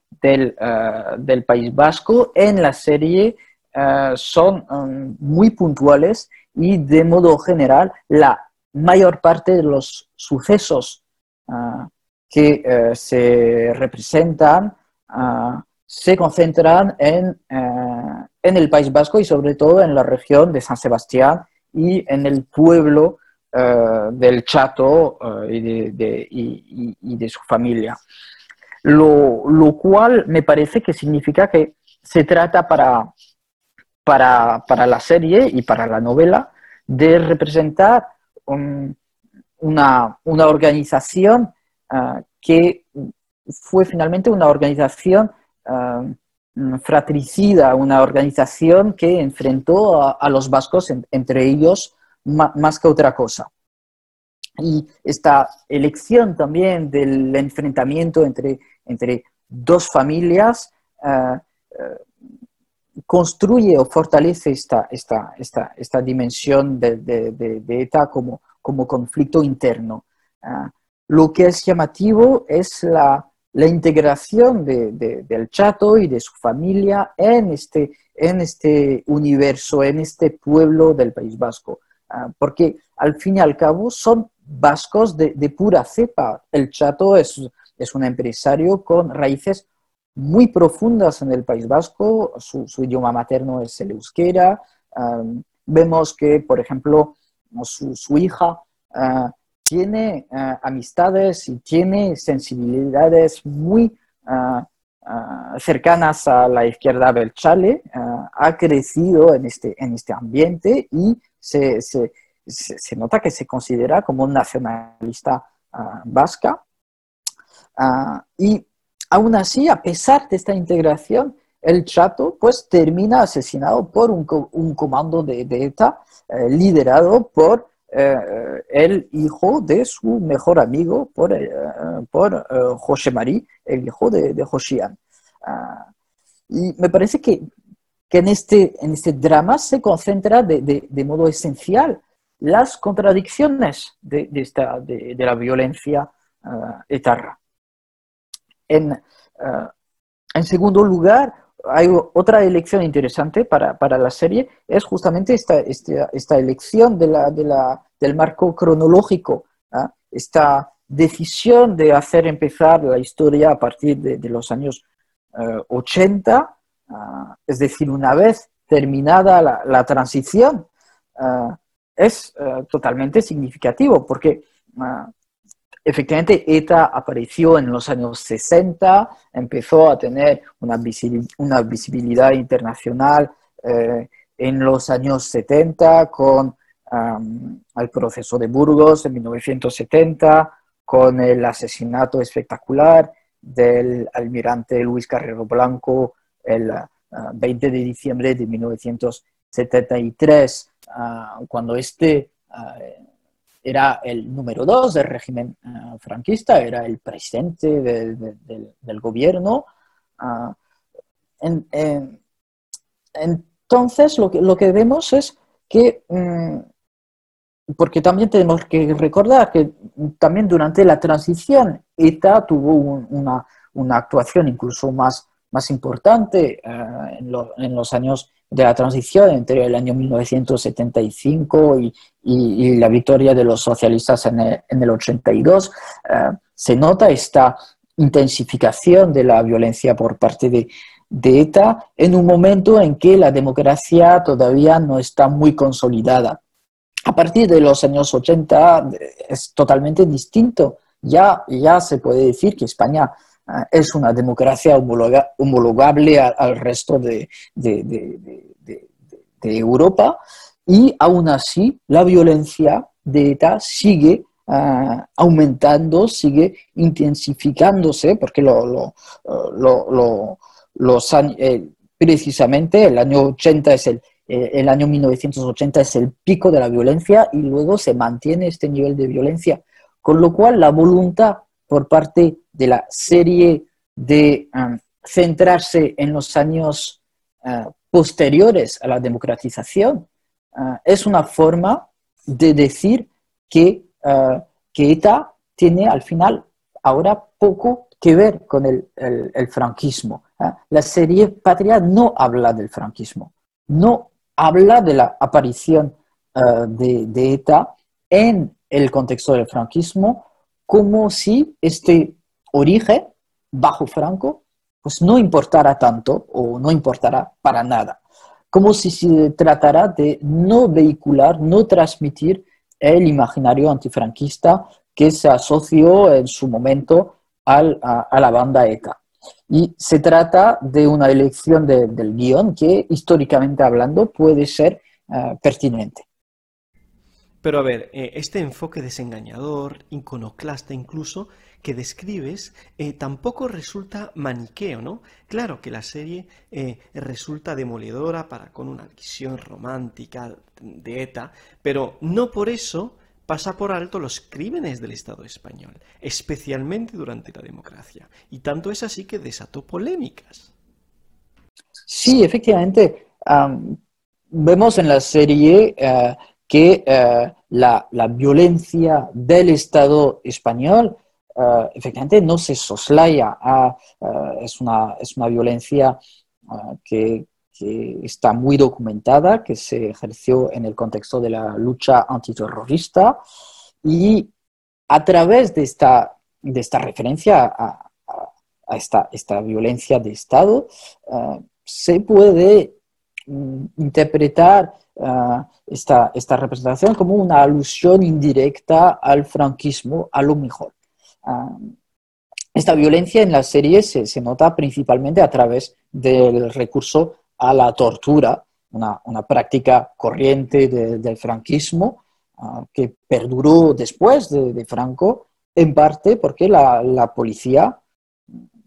ah, del, País Vasco en la serie ah, son um, muy puntuales y de modo general la mayor parte de los sucesos que eh, se representan se concentran en, eh, en, el País Vasco y sobre todo en la región de San Sebastián y en el pueblo eh, del Chato eh, y, de, y, de, su familia. Lo, lo, cual me parece que significa que se trata para, para, para la serie y para la novela de representar una, una, organización que fue finalmente una organización Um, fratricida, una organización que enfrentó a, los vascos, entre ellos, más que otra cosa. Y esta elección también del enfrentamiento entre, entre dos familias uh, uh, construye o fortalece esta, esta, esta, esta dimensión de, de, ETA como, como conflicto interno. Uh, lo que es llamativo es la, la integración del chato y de su familia en este, en este universo, en este pueblo del País Vasco. Ah, porque al fin y al cabo son vascos de, pura cepa. El chato es, es, un empresario con raíces muy profundas en el País Vasco, su, idioma materno es el euskera. Ah, vemos que, por ejemplo, su, hija ah, tiene eh, amistades y tiene sensibilidades muy ah, ah, cercanas a la izquierda belchale, ha crecido en este, en este ambiente y se, se, se, nota que se considera como un nacionalista vasca. y aún así, a pesar de esta integración, el Chato pues termina asesinado por un, comando de, de ETA eh, liderado por eh, el hijo de su mejor amigo por, eh, por José Marí, el hijo de, de. Ah, y me parece que, que, en, este, en este drama se concentra de, de, de modo esencial las contradicciones de, esta, de, la violencia etarra. En, en segundo lugar, hay otra elección interesante para, para, la serie, es justamente esta, esta, esta elección de del marco cronológico, ¿ah? esta decisión de hacer empezar la historia a partir de, los años 80, eh, ¿ah? es decir, una vez terminada la, transición, ¿ah? es totalmente significativo porque Efectivamente, ETA apareció en los años 60, empezó a tener una, visibilidad internacional eh, en los años 70 con el proceso de Burgos en 1970, con el asesinato espectacular del almirante Luis Carrero Blanco el 20 de diciembre de 1973, ah, cuando este ah, era el número dos del régimen eh, franquista, era el presidente del gobierno Ah, entonces, lo que, lo que vemos es que, mm, porque también tenemos que recordar que también durante la transición ETA tuvo una, una actuación incluso más, más importante eh, en, los años de la transición entre el año 1975 y, y, la victoria de los socialistas en el, en el 82. Eh, se nota esta intensificación de la violencia por parte de, de ETA en un momento en que la democracia todavía no está muy consolidada. A partir de los años 80 es totalmente distinto. Ya, ya se puede decir que España eh, es una democracia homologable al, resto de, Europa y aún así la violencia de ETA sigue eh, aumentando, sigue intensificándose, porque lo, los eh, precisamente el año 80 es el, el año 1980 es el pico de la violencia y luego se mantiene este nivel de violencia, con lo cual la voluntad por parte de la serie de um, centrarse en los años uh, posteriores a la democratización uh, es una forma de decir que, uh, que ETA tiene al final ahora poco que ver con el, franquismo. La serie Patria no habla del franquismo, no habla de la aparición de ETA en el contexto del franquismo, como si este origen bajo Franco pues no importara tanto o no importara para nada, como si se tratara de no vehicular, no transmitir el imaginario antifranquista que se asoció en su momento al, a, la banda ETA. Y se trata de una elección del guion que, históricamente hablando, puede ser uh, pertinente. Pero a ver, eh, este enfoque desengañador, iconoclasta incluso, que describes, eh, tampoco resulta maniqueo, ¿no? Claro que la serie eh, resulta demoledora para con una visión romántica de ETA, pero no por eso pasa por alto los crímenes del Estado español, especialmente durante la democracia. Y tanto es así que desató polémicas. Sí, efectivamente. vemos en la serie que eh, la, violencia del Estado español eh, efectivamente no se soslaya, eh, es, una, es, una, violencia que, está muy documentada, que se ejerció en el contexto de la lucha antiterrorista y a través de esta, de esta referencia a, esta, esta, violencia de Estado, se puede mm, interpretar esta, esta, representación como una alusión indirecta al franquismo, a lo mejor. Ah, esta violencia en la serie se, nota principalmente a través del recurso a la tortura, una, una práctica corriente del franquismo ah, que perduró después de, Franco, en parte porque la, la, policía,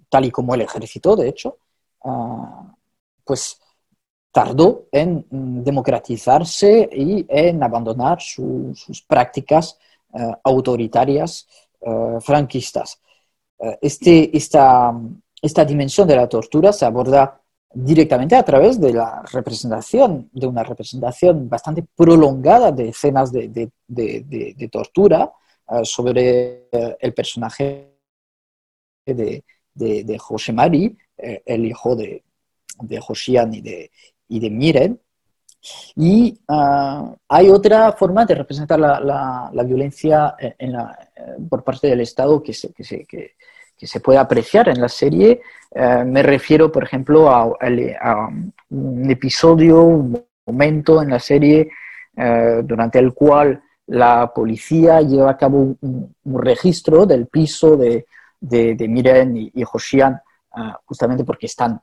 tal y como el ejército, de hecho, pues tardó en mm, democratizarse y en abandonar sus prácticas eh, autoritarias eh, franquistas. Eh, este, esta, esta dimensión de la tortura se aborda directamente a través de la representación, de una representación bastante prolongada de escenas de, de, de, tortura sobre el personaje de, José Mari, el hijo de, de Josian y de, y de Miren. Y hay otra forma de representar la, la, violencia en la, eh, por parte del Estado que se, que se, que, se puede apreciar en la serie. Eh, me refiero, por ejemplo, a, un episodio, un momento en la serie eh, durante el cual la policía lleva a cabo un, registro del piso de, de, Miren y, y ah, justamente porque están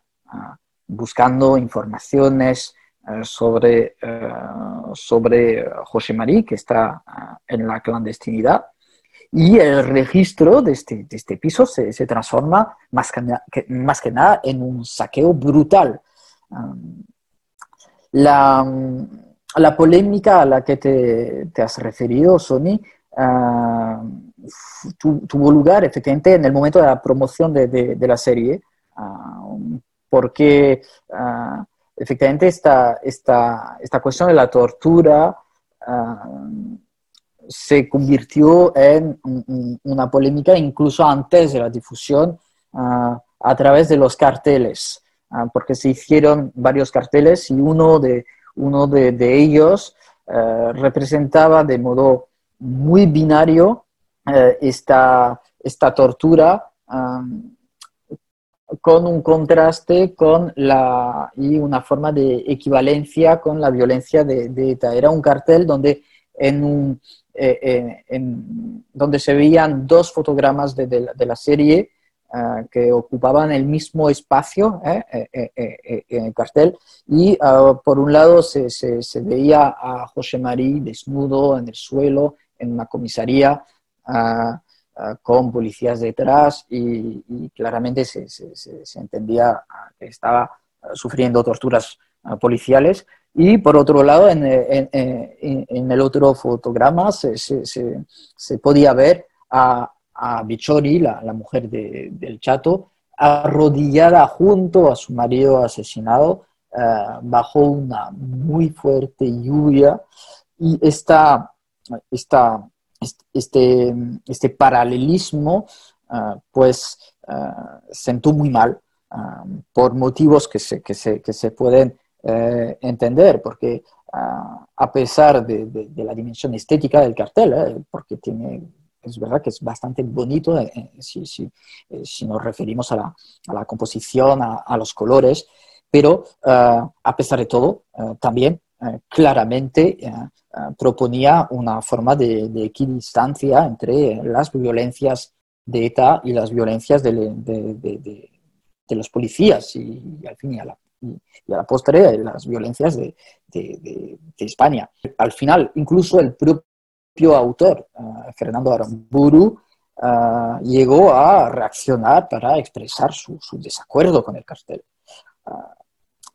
buscando informaciones eh, sobre, eh, sobre José María, que está eh, en la clandestinidad. Y el registro de este, de este piso se, se transforma más que, más que, nada en un saqueo brutal. la, la, polémica a la que te, te has referido, Sony, tuvo lugar efectivamente en el momento de la promoción de, de, de la serie. porque ah, efectivamente esta, esta, esta, cuestión de la tortura se convirtió en una polémica incluso antes de la difusión a través de los carteles, porque se hicieron varios carteles y uno de, uno de, ellos representaba de modo muy binario esta, esta tortura con un contraste con la, y una forma de equivalencia con la violencia de, ETA. Era un cartel donde, en un, eh, donde se veían dos fotogramas de, la serie ah, que ocupaban el mismo espacio eh, eh, en el cartel y ah, por un lado se, se, veía a José María desnudo en el suelo en una comisaría Ah, con policías detrás y, claramente se, entendía ah, que estaba sufriendo torturas policiales. Y por otro lado, en, el otro fotograma se, podía ver a, a Bichori, la, mujer del chato, arrodillada junto a su marido asesinado bajo una muy fuerte lluvia. Y esta, esta este, este paralelismo, pues sentó muy mal por motivos que se, que se, que se pueden eh, entender, porque a pesar de, la dimensión estética del cartel, eh, porque tiene, es verdad que es bastante bonito eh, si, si, si, nos referimos a la, a la composición, a, a, los colores, pero a pesar de todo, también claramente proponía una forma de, equidistancia entre las violencias de ETA y las violencias de, los policías y, al fin y a y la postre las violencias de, España. Al final, incluso el propio autor, ah, Fernando Aramburu, ah, llegó a reaccionar para expresar su, su desacuerdo con el cartel.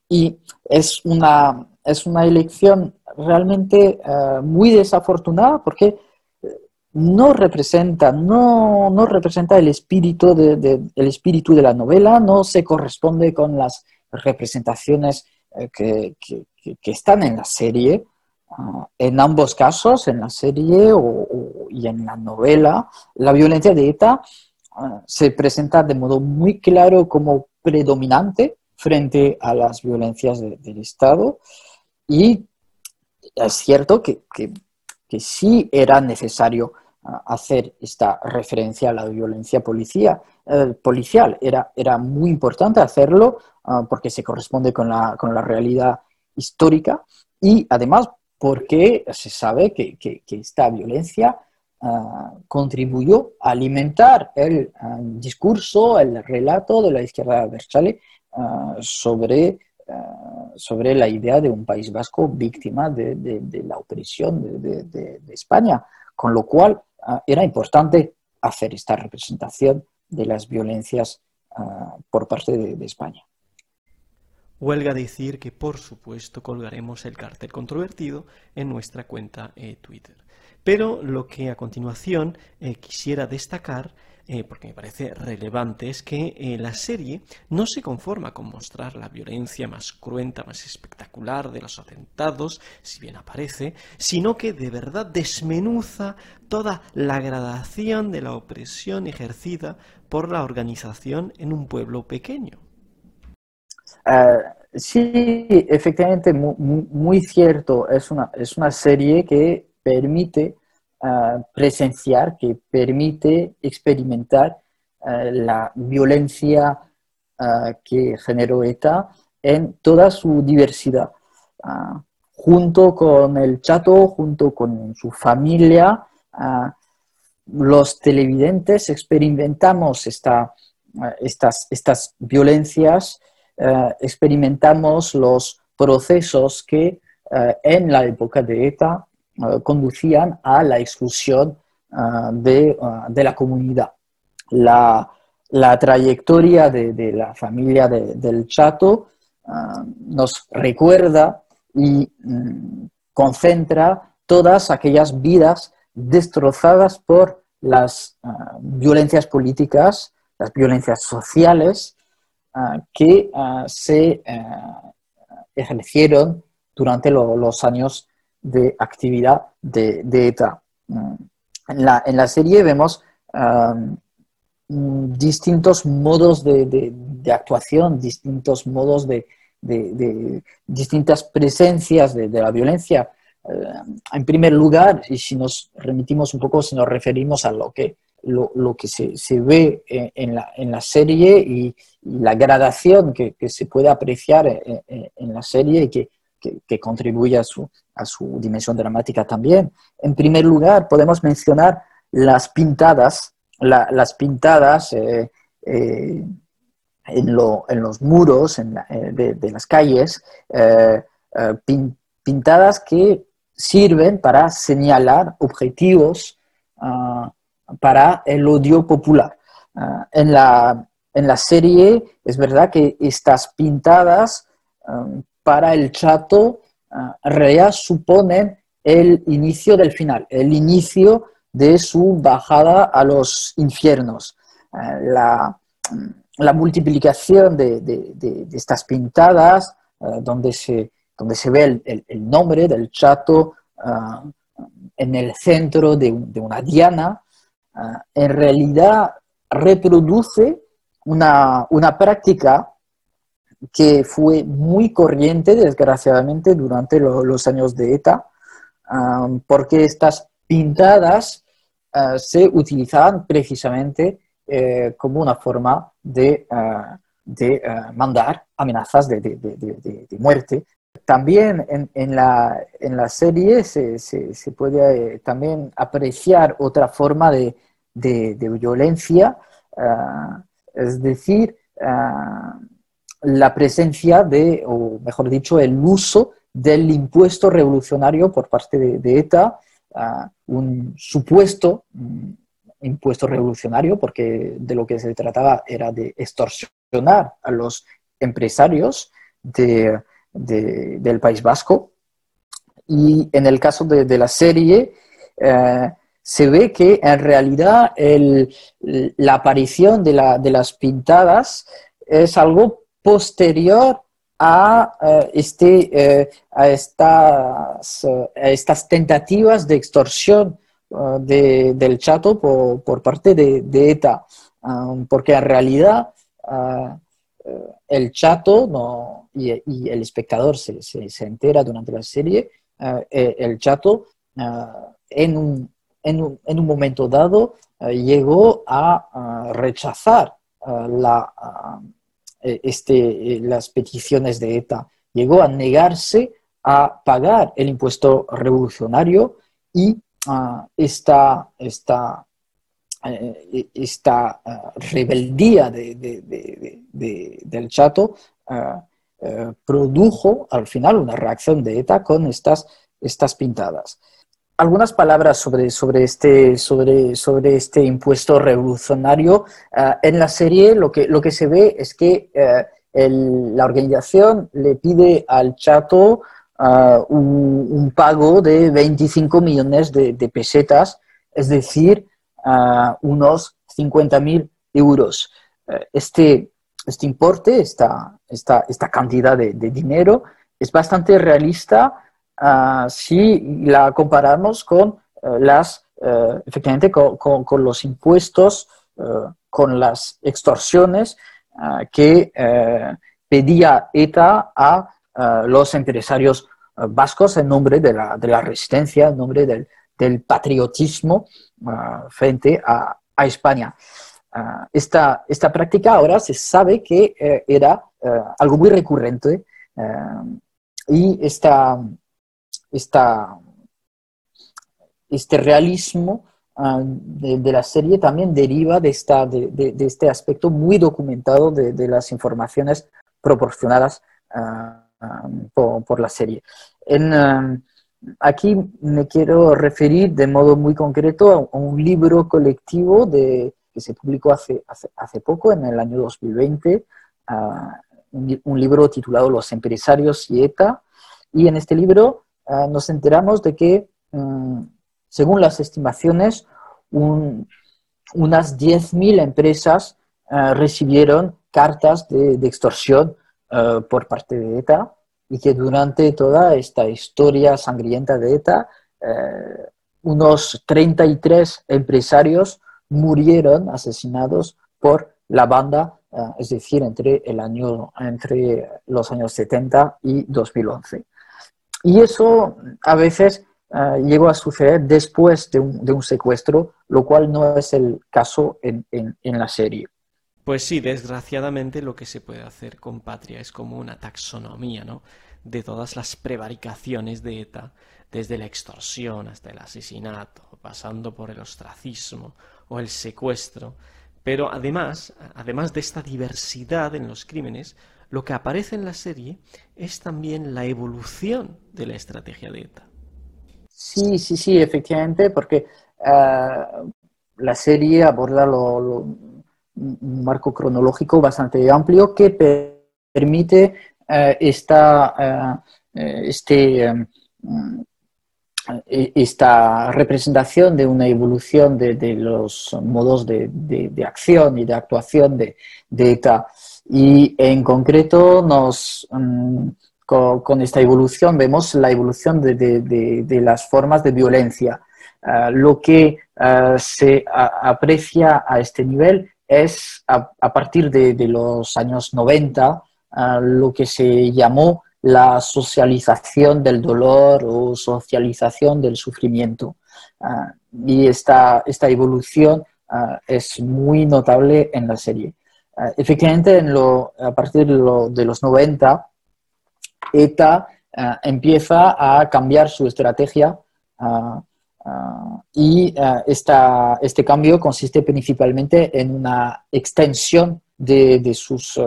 y es una, es una elección realmente eh, muy desafortunada porque eh, no representa, no, no representa el espíritu de, el espíritu de la novela, no se corresponde con las representaciones eh, que, que, están en la serie. Ah, en ambos casos, en la serie y en la novela, la violencia de ETA ah, se presenta de modo muy claro como predominante frente a las violencias del Estado y es cierto que, que, sí era necesario ah, hacer esta referencia a la violencia policía, eh, policial. Era, era muy importante hacerlo ah, porque se corresponde con la, con la, realidad histórica y además porque se sabe que, que, esta violencia ah, contribuyó a alimentar el discurso, el relato de la izquierda Berchale sobre sobre la idea de un País Vasco víctima de, la opresión de, España, con lo cual era importante hacer esta representación de las violencias eh, por parte de, España. Huelga decir que, por supuesto, colgaremos el cartel controvertido en nuestra cuenta Twitter. Pero lo que a continuación quisiera destacar eh, porque me parece relevante, es que eh, la serie no se conforma con mostrar la violencia más cruenta, más espectacular de los atentados, si bien aparece, sino que de verdad desmenuza toda la gradación de la opresión ejercida por la organización en un pueblo pequeño. Eh, sí, efectivamente, muy, cierto. Es una, es una serie que permite presenciar, que permite experimentar eh, la violencia que generó ETA en toda su diversidad. Ah, junto con el chato, junto con su familia, ah, los televidentes experimentamos esta, eh, estas, estas violencias, experimentamos los procesos que en la época de ETA eh, conducían a la exclusión eh, de, eh, de, la comunidad. La, la trayectoria de, de, la familia del Chato nos recuerda y mm, concentra todas aquellas vidas destrozadas por las violencias políticas, las violencias sociales que se ejercieron durante los años de actividad de, ETA. Mm. En la, en la, serie vemos distintos modos de, actuación, distintos modos de, distintas presencias de, la violencia. Eh, en primer lugar, y si nos remitimos un poco, si nos referimos a lo que, lo, que se, ve en, la, en, la, serie y, la gradación que, se puede apreciar en, en la serie y que, que, contribuye a su, a su dimensión dramática también. En primer lugar, podemos mencionar las pintadas, las pintadas eh, eh, en, los muros eh, de, las calles, pintadas que sirven para señalar objetivos ah, para el odio popular. Ah, en, la, en la serie es verdad que estas pintadas ah, para el chato realidad suponen el inicio del final, el inicio de su bajada a los infiernos. Ah, la, multiplicación de, estas pintadas, donde, se, donde se ve el, nombre del chato en el centro de, una diana, en realidad reproduce una, una práctica que fue muy corriente, desgraciadamente, durante los años de ETA, porque estas pintadas ah, se utilizaban precisamente eh, como una forma de, ah, de ah, mandar amenazas de, de, muerte. También en, en, la, en la, serie se, se, puede eh, también apreciar otra forma de, violencia, es decir, la presencia de, o mejor dicho, el uso del impuesto revolucionario por parte de, ETA, un supuesto mm, impuesto revolucionario, porque de lo que se trataba era de extorsionar a los empresarios del País Vasco. Y en el caso de, la serie, eh, se ve que en realidad la aparición de, de, las pintadas es algo posterior a, eh, este, eh, a, estas, eh, estas, tentativas de extorsión del chato por, parte de, ETA, um, porque en realidad el chato no, y, el espectador se, se, entera durante la serie, el chato en un, en, un, en, un, momento dado llegó a rechazar la eh, este, eh, las peticiones de ETA. Llegó a negarse a pagar el impuesto revolucionario y ah, esta, esta, eh, esta ah, rebeldía del chato ah, produjo al final una reacción de ETA con estas, estas pintadas algunas palabras sobre, sobre, este, sobre, sobre este impuesto revolucionario. Ah, en la serie lo que, lo que se ve es que eh, la organización le pide al chato un, pago de 25 millones de, pesetas, es decir, uh, unos 50.000 euros. Eh, este, este importe, esta, esta, esta cantidad de, de dinero, es bastante realista Ah, si la comparamos con eh, las, eh, efectivamente, con, los impuestos, eh, con las extorsiones ah, que pedía ETA a los empresarios vascos en nombre de la, de la resistencia, en nombre del, del patriotismo ah, frente a, a España. Esta, esta, práctica ahora se sabe que era algo muy recurrente y esta, esta, este realismo ah, de, la serie también deriva de, esta, de, este aspecto muy documentado de, las informaciones proporcionadas ah, ah, por, la serie. Aquí me quiero referir de modo muy concreto a, un libro colectivo de, que se publicó hace, hace, poco, en el año 2020, un, un libro titulado Los empresarios y ETA. Y en este libro Ah, nos enteramos de que, mm, según las estimaciones, unas 10.000 empresas ah, recibieron cartas de, extorsión por parte de ETA y que durante toda esta historia sangrienta de ETA, unos 33 empresarios murieron asesinados por la banda, es decir, entre, el año, entre los años 70 y 2011. Y eso a veces uh, llegó a suceder después de un, de un, secuestro, lo cual no es el caso en, en, en, la serie. Pues sí, desgraciadamente lo que se puede hacer con Patria es como una taxonomía, ¿no? De todas las prevaricaciones de ETA, desde la extorsión hasta el asesinato, pasando por el ostracismo o el secuestro. Pero además, además de esta diversidad en los crímenes, lo que aparece en la serie es también la evolución de la estrategia de ETA. Sí, sí, sí, efectivamente, porque uh, la serie aborda lo, un marco cronológico bastante amplio que per permite uh, esta, uh, este, um, esta representación de una evolución de, los modos de, acción y de actuación de, ETA y en concreto, nos, um, con, esta evolución vemos la evolución de, las formas de violencia. Uh, lo que uh, se aprecia a este nivel es a, partir de, los años 90 uh, ah, lo que se llamó la socialización del dolor o socialización del sufrimiento. y esta, esta evolución es muy notable en la serie. Uh, efectivamente, a partir de, de, los 90, ETA empieza a cambiar su estrategia y esta, este cambio consiste principalmente en una extensión de, de sus,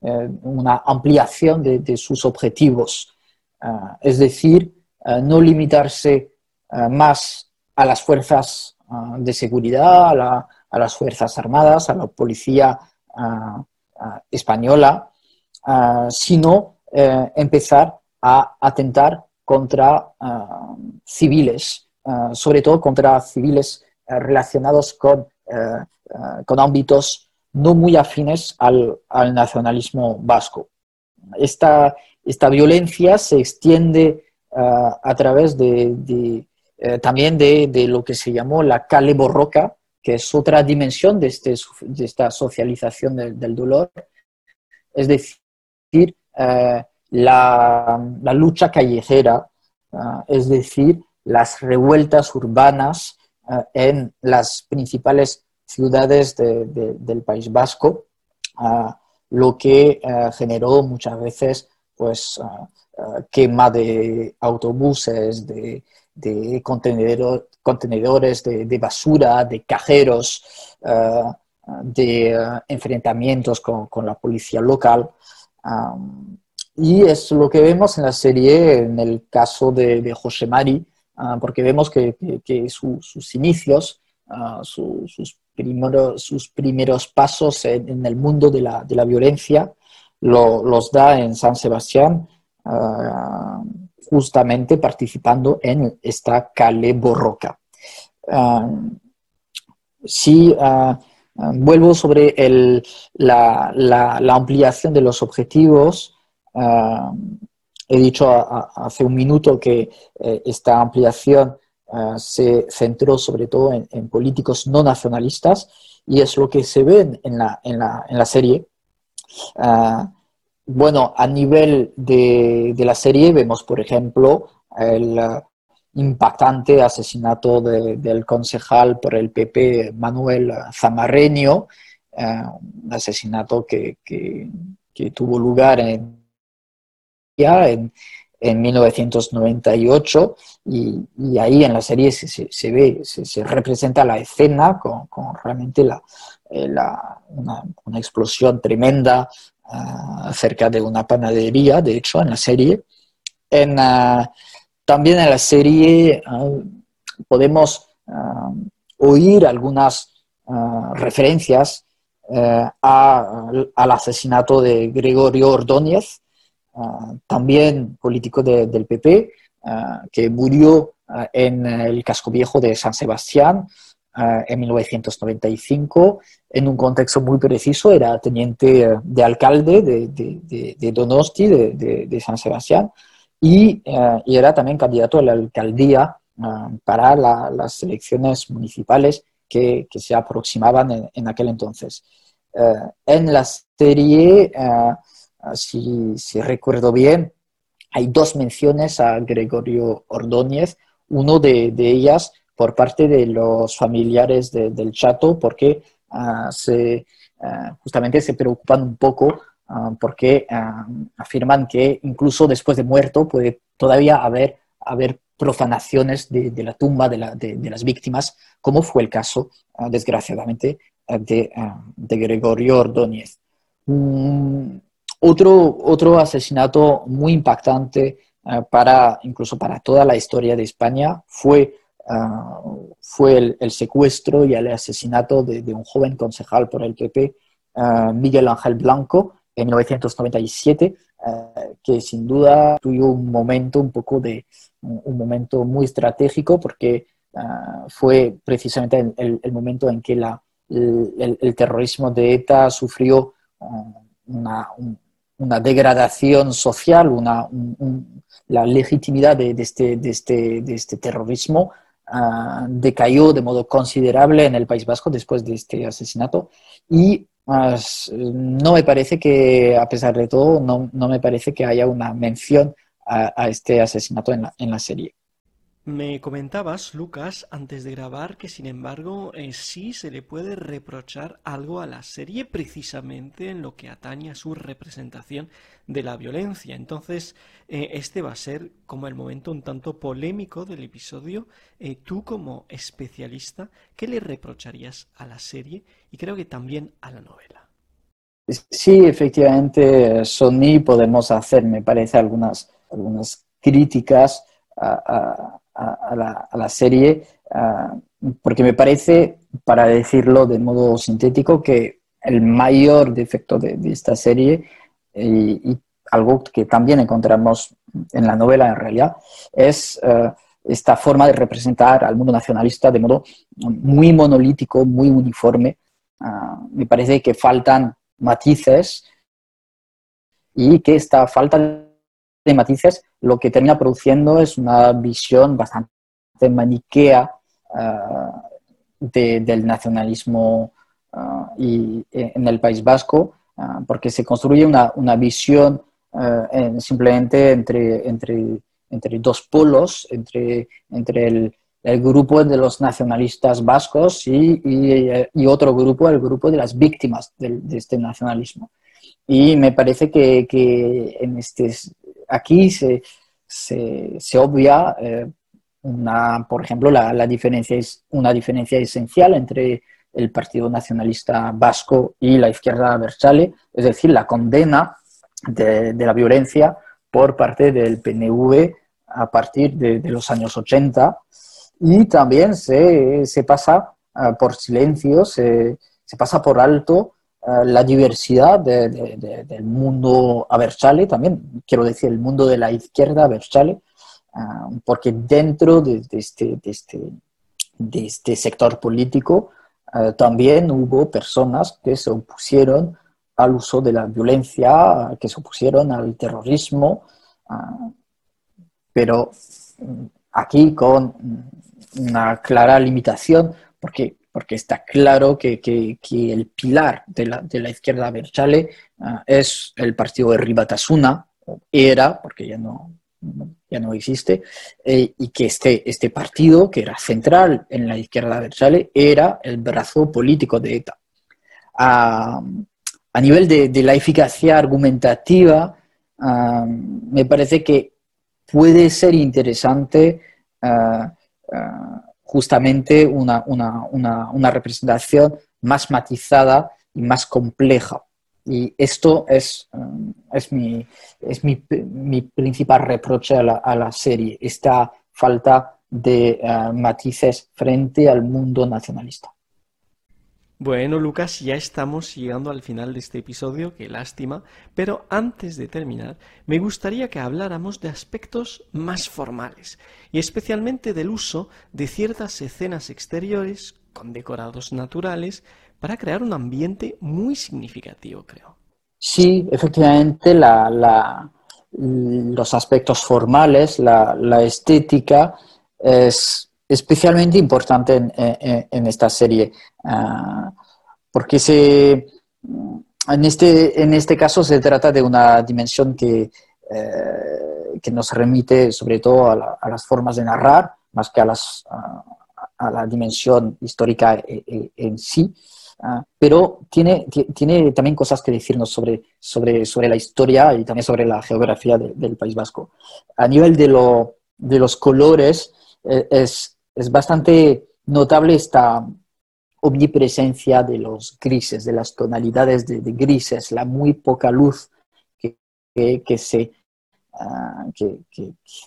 una ampliación de, sus objetivos. es decir, no limitarse más a las fuerzas de seguridad, a, a las fuerzas armadas, a la policía española, sino eh, empezar a atentar contra civiles, sobre todo contra civiles eh, relacionados con, eh, con ámbitos no muy afines al, al nacionalismo vasco. Esta, esta, violencia se extiende a través de, de también de, lo que se llamó la Cale Borroca, que es otra dimensión de, este, de esta socialización del, dolor, es decir, eh, la, lucha callejera, eh, es decir, las revueltas urbanas eh, en las principales ciudades de, de, del País Vasco, eh, lo que eh, generó muchas veces pues, eh, quema de autobuses, de, de contenedor, contenedores de, basura, de cajeros, de enfrentamientos con, la policía local. Y es lo que vemos en la serie en el caso de, José Mari, uh, porque vemos que, que, que su, sus inicios, su, sus, sus, primeros pasos en, el mundo de la, de la violencia lo, los da en San Sebastián justamente participando en esta Cale Borroca. Uh, si uh, vuelvo sobre el, la, la, ampliación de los objetivos, he dicho hace un minuto que eh, esta ampliación se centró sobre todo en, políticos no nacionalistas y es lo que se ve en la, en la, en la serie. Bueno, a nivel de, de, la serie vemos, por ejemplo, el uh, impactante asesinato de, del concejal por el PP Manuel Zamarreño, un asesinato que, que, tuvo lugar en, en, en 1998 y, ahí en la serie se, ve, se, se, representa la escena con, realmente la, eh, una, explosión tremenda uh, cerca de una panadería, de hecho, en la serie. En, uh, también en la serie uh, podemos oír algunas referencias a, al asesinato de Gregorio Ordóñez, también político de, del PP, que murió en el casco viejo de San Sebastián en 1995 en un contexto muy preciso, era teniente de alcalde de, Donosti, de, San Sebastián, y, era también candidato a la alcaldía para las elecciones municipales que, se aproximaban en, aquel entonces. en la serie, si, si recuerdo bien, hay dos menciones a Gregorio Ordóñez, uno de, ellas por parte de los familiares del Chato, porque ah, se, ah, justamente se preocupan un poco ah, porque afirman que incluso después de muerto puede todavía haber, haber profanaciones de, la tumba de, las víctimas, como fue el caso, desgraciadamente, de, Gregorio Ordóñez. Mm, otro, otro asesinato muy impactante eh, para, incluso para toda la historia de España fue, ah, fue el, secuestro y el asesinato de, un joven concejal por el PP, ah, Miguel Ángel Blanco, en 1997, ah, que sin duda tuvo un momento un poco de un momento muy estratégico porque fue precisamente el, el, momento en que la, el, terrorismo de ETA sufrió una, una degradación social, una, la legitimidad de, este, de, este, de este terrorismo ah, decayó de modo considerable en el País Vasco después de este asesinato y ah, no me parece que, a pesar de todo, no, no me parece que haya una mención a, este asesinato en la, en la serie. Me comentabas, Lucas, antes de grabar, que sin embargo eh, sí se le puede reprochar algo a la serie precisamente en lo que atañe a su representación de la violencia. Entonces, eh, este va a ser como el momento un tanto polémico del episodio. Eh, tú como especialista, ¿qué le reprocharías a la serie y creo que también a la novela? Sí, efectivamente, Sony podemos hacer, me parece, algunas, algunas críticas a a, la, serie, ah, porque me parece, para decirlo de modo sintético, que el mayor defecto de, esta serie, y, algo que también encontramos en la novela en realidad, es ah, esta forma de representar al mundo nacionalista de modo muy monolítico, muy uniforme. Ah, me parece que faltan matices y que esta falta de matices, lo que termina produciendo es una visión bastante maniquea ah, del nacionalismo ah, y, eh, en el País Vasco, porque se construye una, visión simplemente entre, entre, entre dos polos, entre, entre el, grupo de los nacionalistas vascos y, y, otro grupo, el grupo de las víctimas de, este nacionalismo. Y me parece que, que en este, aquí se, se, obvia, eh, una, por ejemplo, la, diferencia es una diferencia esencial entre el Partido Nacionalista Vasco y la izquierda Berchale, es decir, la condena de, la violencia por parte del PNV a partir de, los años 80 y también se, pasa eh, por silencio, se, se, pasa por alto la diversidad del mundo Aberchale, también quiero decir el mundo de la izquierda Aberchale, eh, porque dentro de, este, este, de, este, sector político eh, también hubo personas que se opusieron al uso de la violencia, que se opusieron al terrorismo, pero aquí con una clara limitación, porque porque está claro que, el pilar de la, de la izquierda Berchale ah, es el partido de Ribatasuna, era, porque ya no, ya no existe, eh, y que este, este partido, que era central en la izquierda Berchale, era el brazo político de ETA. a nivel de, la eficacia argumentativa, ah, me parece que puede ser interesante justamente una, representación más matizada y más compleja. Y esto es, um, es, mi, es mi, principal reproche a la, serie, esta falta de uh, matices frente al mundo nacionalista. Bueno, Lucas, ya estamos llegando al final de este episodio, qué lástima, pero antes de terminar, me gustaría que habláramos de aspectos más formales, y especialmente del uso de ciertas escenas exteriores con decorados naturales, para crear un ambiente muy significativo, creo. Sí, efectivamente, los aspectos formales, la, estética es especialmente importante en, esta serie, ah, porque se, en, este, en este caso se trata de una dimensión que, eh, que nos remite sobre todo a, las formas de narrar, más que a, las, a la dimensión histórica e, e, en sí. Ah, pero tiene, tiene también cosas que decirnos sobre, sobre, sobre la historia y también sobre la geografía del País Vasco. A nivel de, lo, de los colores, eh, es, es, bastante notable esta omnipresencia de los grises, de las tonalidades de, grises, la muy poca luz que, que, se, ah, que,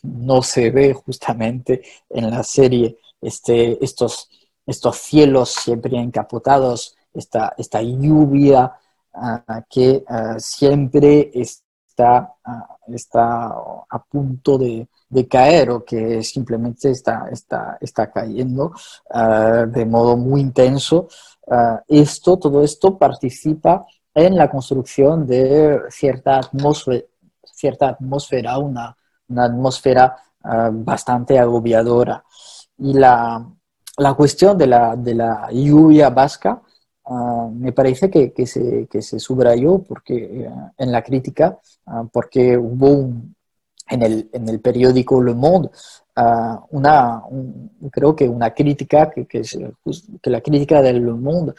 no se ve justamente en la serie, este, estos, estos cielos siempre encapotados, esta, esta lluvia ah, que ah, siempre está, está a punto de, caer o que simplemente está, está, está cayendo de modo muy intenso. esto, todo esto participa en la construcción de cierta atmósfera, cierta atmósfera una, una atmósfera bastante agobiadora. Y la, la cuestión de la, de la lluvia vasca Ah, me parece que, se, subrayó porque, eh, en la crítica, ah, porque hubo en, el, periódico Le Monde ah, una, creo que una crítica, que, que, la crítica del Le Monde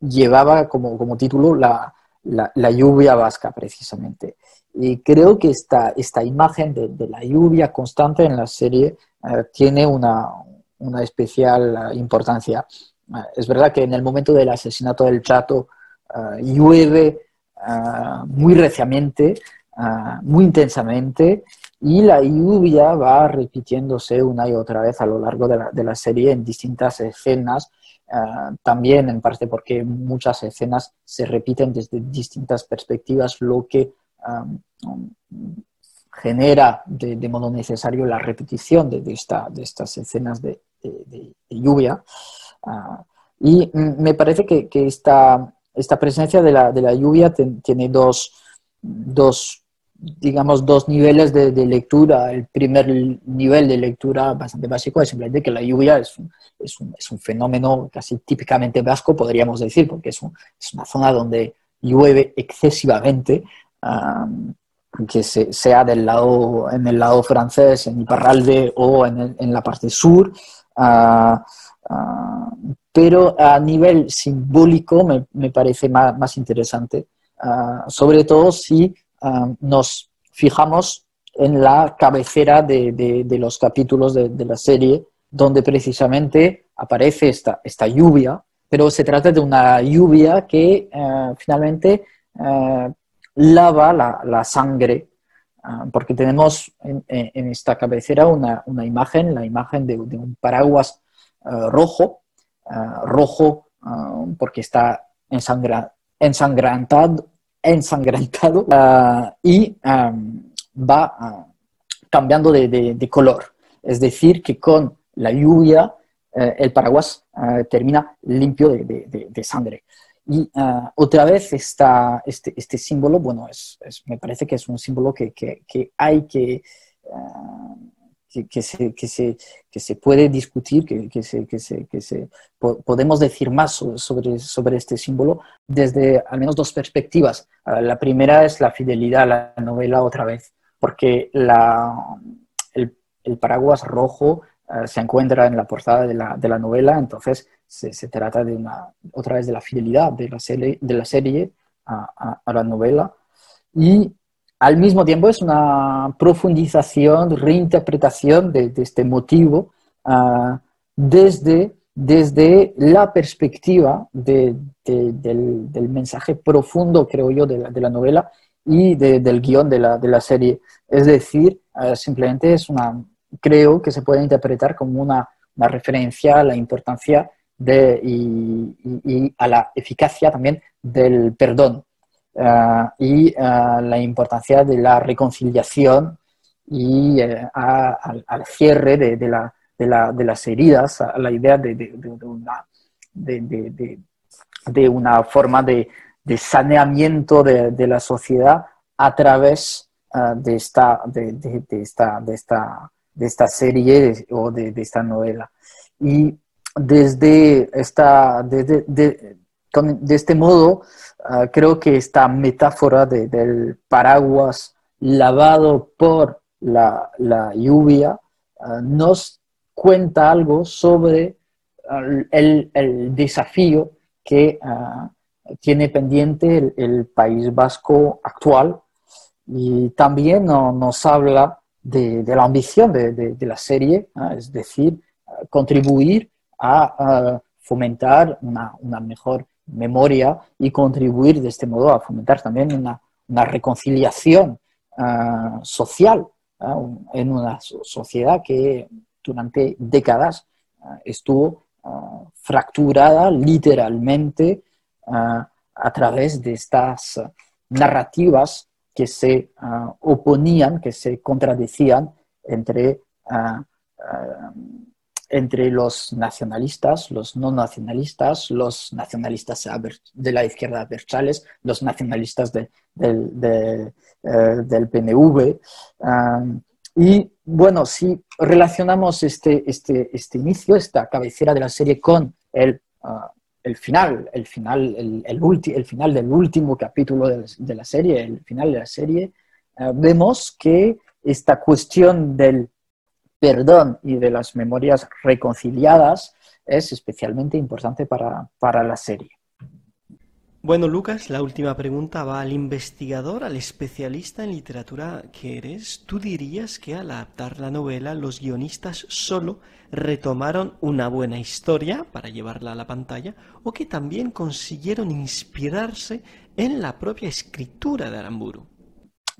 llevaba como, título la, lluvia vasca, precisamente. Y creo que esta, esta imagen de, de la lluvia constante en la serie tiene una, una especial importancia es verdad que en el momento del asesinato del Chato ah, llueve ah, muy reciamente, muy intensamente, y la lluvia va repitiéndose una y otra vez a lo largo de la, serie en distintas escenas, también en parte porque muchas escenas se repiten desde distintas perspectivas, lo que genera de, modo necesario la repetición de estas escenas de lluvia. Ah, y me parece que, que esta, esta, presencia de la, de la lluvia tiene dos, dos, digamos, dos niveles de, lectura. El primer nivel de lectura bastante básico es simplemente que la lluvia es un, es un, es un fenómeno casi típicamente vasco, podríamos decir, porque es, es una zona donde llueve excesivamente. que sea del lado, en el lado francés, en Iparralde o en, en la parte sur, pero a nivel simbólico me, me parece más, más interesante, sobre todo si nos fijamos en la cabecera de, de, los capítulos de, de, la serie, donde precisamente aparece esta, esta lluvia, pero se trata de una lluvia que finalmente lava la, la sangre porque tenemos en, esta cabecera una, imagen, la imagen de, un paraguas eh, rojo, eh, rojo eh, porque está ensangrentado, ensangrentado y va cambiando de, color. Es decir, que con la lluvia el paraguas termina limpio de, sangre. Y otra vez está este, este símbolo, bueno, es, me parece que es un símbolo que, que hay que que, se, que, se, que se puede discutir, que, que se, que se, que se podemos decir más sobre, sobre este símbolo desde al menos dos perspectivas. Ah, la primera es la fidelidad a la novela otra vez, porque la, el, el paraguas rojo se encuentra en la portada de la, de la novela, entonces se, se, trata de una, otra vez de la fidelidad de la serie, de la serie a, a, a la novela. Y al mismo tiempo es una profundización, reinterpretación de, este motivo ah, desde, desde la perspectiva del, mensaje profundo, creo yo, de la, novela y del guion de la, serie. Es decir, ah, simplemente es una, creo que se puede interpretar como una, referencia a la importancia y a la eficacia también del perdón eh, y eh, la importancia de la reconciliación y eh, al, cierre de, la, de, la, de las heridas, a la idea de, una, de, una forma de, saneamiento de, la sociedad a través uh, de, esta, de, esta, de, esta, de esta serie o de, esta novela. Y desde, esta, desde, de, este modo, uh, creo que esta metáfora del paraguas lavado por la, la lluvia uh, nos cuenta algo sobre el, el desafío que tiene pendiente el, País Vasco actual. Y también no, nos habla de, de, la ambición de, de, la serie, es decir, contribuir a, fomentar una, una, mejor memoria y contribuir de este modo a fomentar también una, una reconciliación uh, social uh, en una sociedad que durante décadas uh, estuvo fracturada literalmente a través de estas narrativas que se oponían, que se contradecían entre, entre los nacionalistas, los no nacionalistas, los nacionalistas de la izquierda adversales, los nacionalistas de, del, eh, del PNV. Y bueno, si relacionamos este, este, este inicio, esta cabecera de la serie con el, uh, el final, el final, el, el, el, final del último capítulo de la, serie, el final de la serie, uh, vemos que esta cuestión del perdón y de las memorias reconciliadas es especialmente importante para, para la serie. Bueno, Lucas, la última pregunta va al investigador, al especialista en literatura que eres. ¿Tú dirías que al adaptar la novela los guionistas solo retomaron una buena historia para llevarla a la pantalla o que también consiguieron inspirarse en la propia escritura de Aramburu?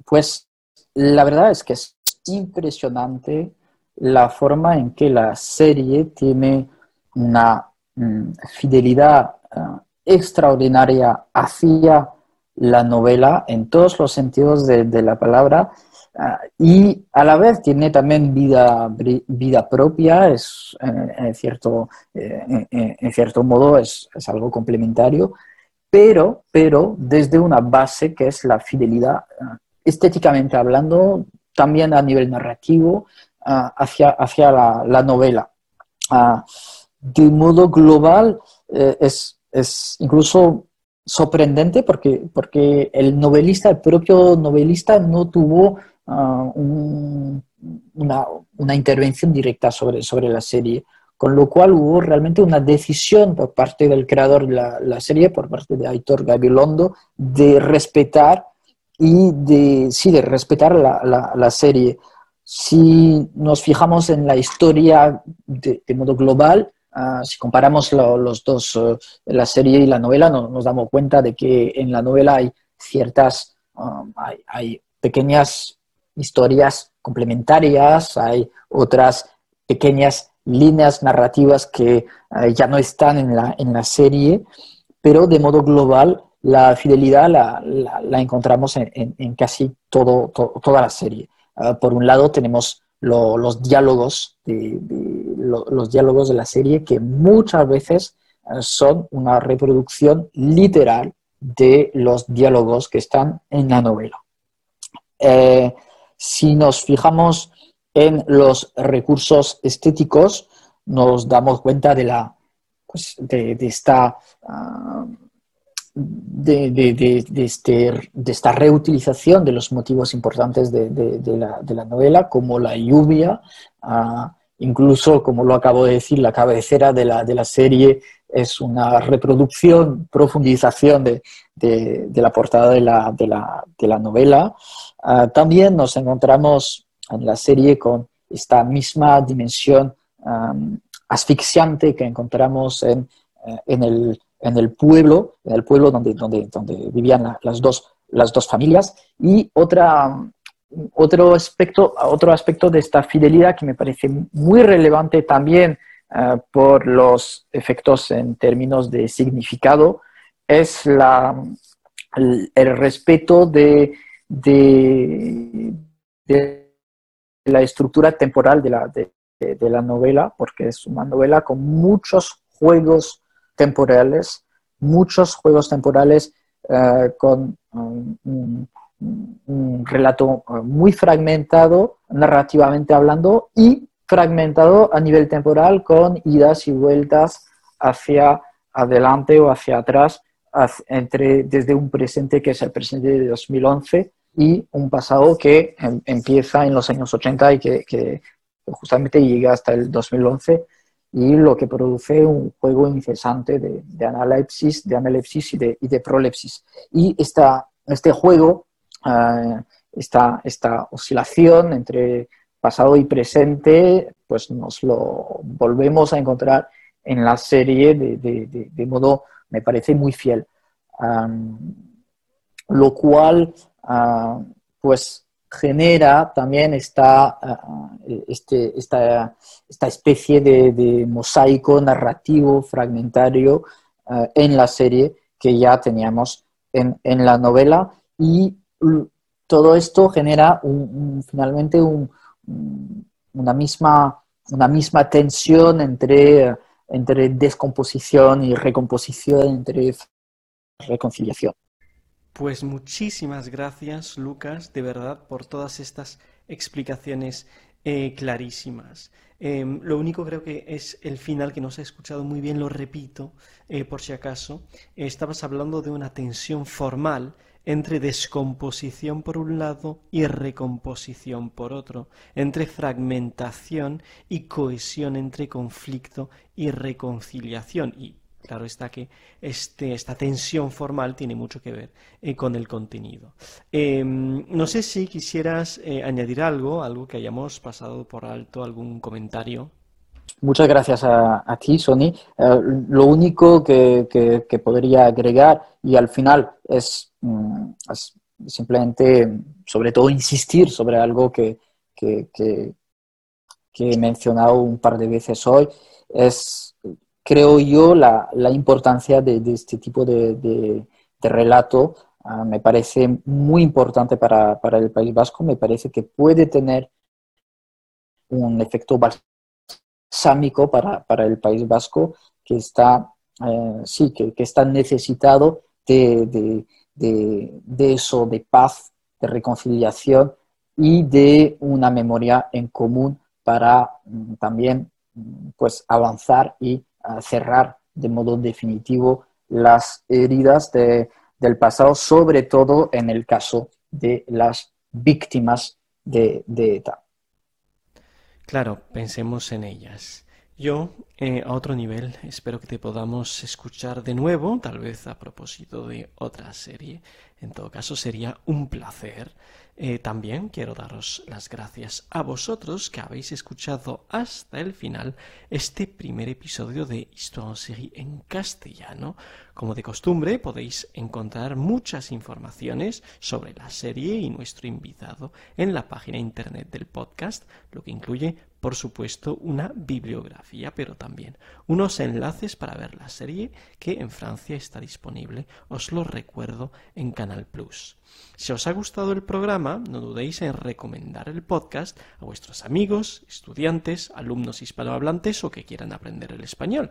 Pues la verdad es que es impresionante la forma en que la serie tiene una mm, fidelidad uh, extraordinaria hacia la novela en todos los sentidos de, la palabra ah, y a la vez tiene también vida, vida propia, es, en, cierto, eh, en, cierto modo es, algo complementario, pero, pero desde una base que es la fidelidad, estéticamente hablando, también a nivel narrativo, ah, hacia, hacia la, novela. de modo global, eh, es es incluso sorprendente porque, porque el novelista, el propio novelista no tuvo ah, una, una, intervención directa sobre, sobre la serie, con lo cual hubo realmente una decisión por parte del creador de la, la serie, por parte de Aitor Gabilondo, de respetar y de, sí, de respetar la, la, la serie. Si nos fijamos en la historia de, modo global, Ah, si comparamos los dos, eh, la serie y la novela, nos damos cuenta de que en la novela hay ciertas, um, hay, pequeñas historias complementarias, hay otras pequeñas líneas narrativas que eh, ya no están en la, en la serie, pero de modo global la fidelidad la, la, encontramos en, en, casi todo, toda la serie. Ah, por un lado tenemos los diálogos de, los diálogos de la serie que muchas veces eh, son una reproducción literal de los diálogos que están en la novela. Eh, si nos fijamos en los recursos estéticos, nos damos cuenta de, la, pues, de, esta, ah, de, este, de, esta reutilización de los motivos importantes de, la, novela, como la lluvia, uh, Incluso, como lo acabo de decir, la cabecera de la, de la serie es una reproducción, profundización de, de, la portada de la, de la novela. Uh, también nos encontramos en la serie con esta misma dimensión um, asfixiante que encontramos en, uh, en, el, en, el, pueblo, en el pueblo donde, donde, donde vivían la, las, dos, las dos familias. Y otra, otro aspecto, otro aspecto de esta fidelidad que me parece muy relevante también uh, por los efectos en términos de significado es la, el, respeto de, de, la estructura temporal de la, de la novela, porque es una novela con muchos juegos temporales, muchos juegos temporales eh, con um, un, relato uh, muy fragmentado, narrativamente hablando, y fragmentado a nivel temporal con idas y vueltas hacia adelante o hacia atrás, entre, desde un presente que es el presente de 2011 y un pasado que em, empieza en los años 80 y que, justamente llega hasta el 2011 y lo que produce un juego incesante de, analepsis, de analepsis y de, y de prolepsis. Y esta, este juego, uh, esta, esta oscilación entre pasado y presente, pues nos lo volvemos a encontrar en la serie de, de, de modo, me parece, muy fiel. Um, lo cual, uh, pues, genera también esta, uh, este, esta, esta, especie de, mosaico narrativo fragmentario uh, en la serie que ya teníamos en, en la novela y todo esto genera un, finalmente un, una misma, una misma tensión entre, entre descomposición y recomposición, entre reconciliación. Pues muchísimas gracias, Lucas, de verdad, por todas estas explicaciones eh, clarísimas. Eh, lo único creo que es el final que no se ha escuchado muy bien, lo repito, eh, por si acaso. estabas hablando de una tensión formal entre descomposición por un lado y recomposición por otro, entre fragmentación y cohesión entre conflicto y reconciliación. Y claro está que este, esta tensión formal tiene mucho que ver eh, con el contenido. Em, no sé si quisieras eh, añadir algo, algo que hayamos pasado por alto, algún comentario. Muchas gracias a, ti, Sony. Eh, lo único que, podría agregar, y al final es, mm, simplemente, sobre todo, insistir sobre algo que, he mencionado un par de veces hoy, es, creo yo, la, importancia de, este tipo de, relato. Ah, me parece muy importante para, para el País Vasco, me parece que puede tener un efecto bastante sámico para, para el País Vasco, que está, eh, sí, que, que, está necesitado de, de, de, eso, de paz, de reconciliación y de una memoria en común para mm, también mm, pues, avanzar y uh, cerrar de modo definitivo las heridas de, del pasado, sobre todo en el caso de las víctimas de, de ETA. Claro, pensemos en ellas. Yo, eh, a otro nivel, espero que te podamos escuchar de nuevo, tal vez a propósito de otra serie. En todo caso, sería un placer. Eh, también quiero daros las gracias a vosotros que habéis escuchado hasta el final este primer episodio de Histoire en série en castellano. Como de costumbre, podéis encontrar muchas informaciones sobre la serie y nuestro invitado en la página internet del podcast, lo que incluye por supuesto, una bibliografía, pero también unos enlaces para ver la serie que en Francia está disponible, os lo recuerdo, en Canal Plus. Si os ha gustado el programa, no dudéis en recomendar el podcast a vuestros amigos, estudiantes, alumnos hispanohablantes o que quieran aprender el español.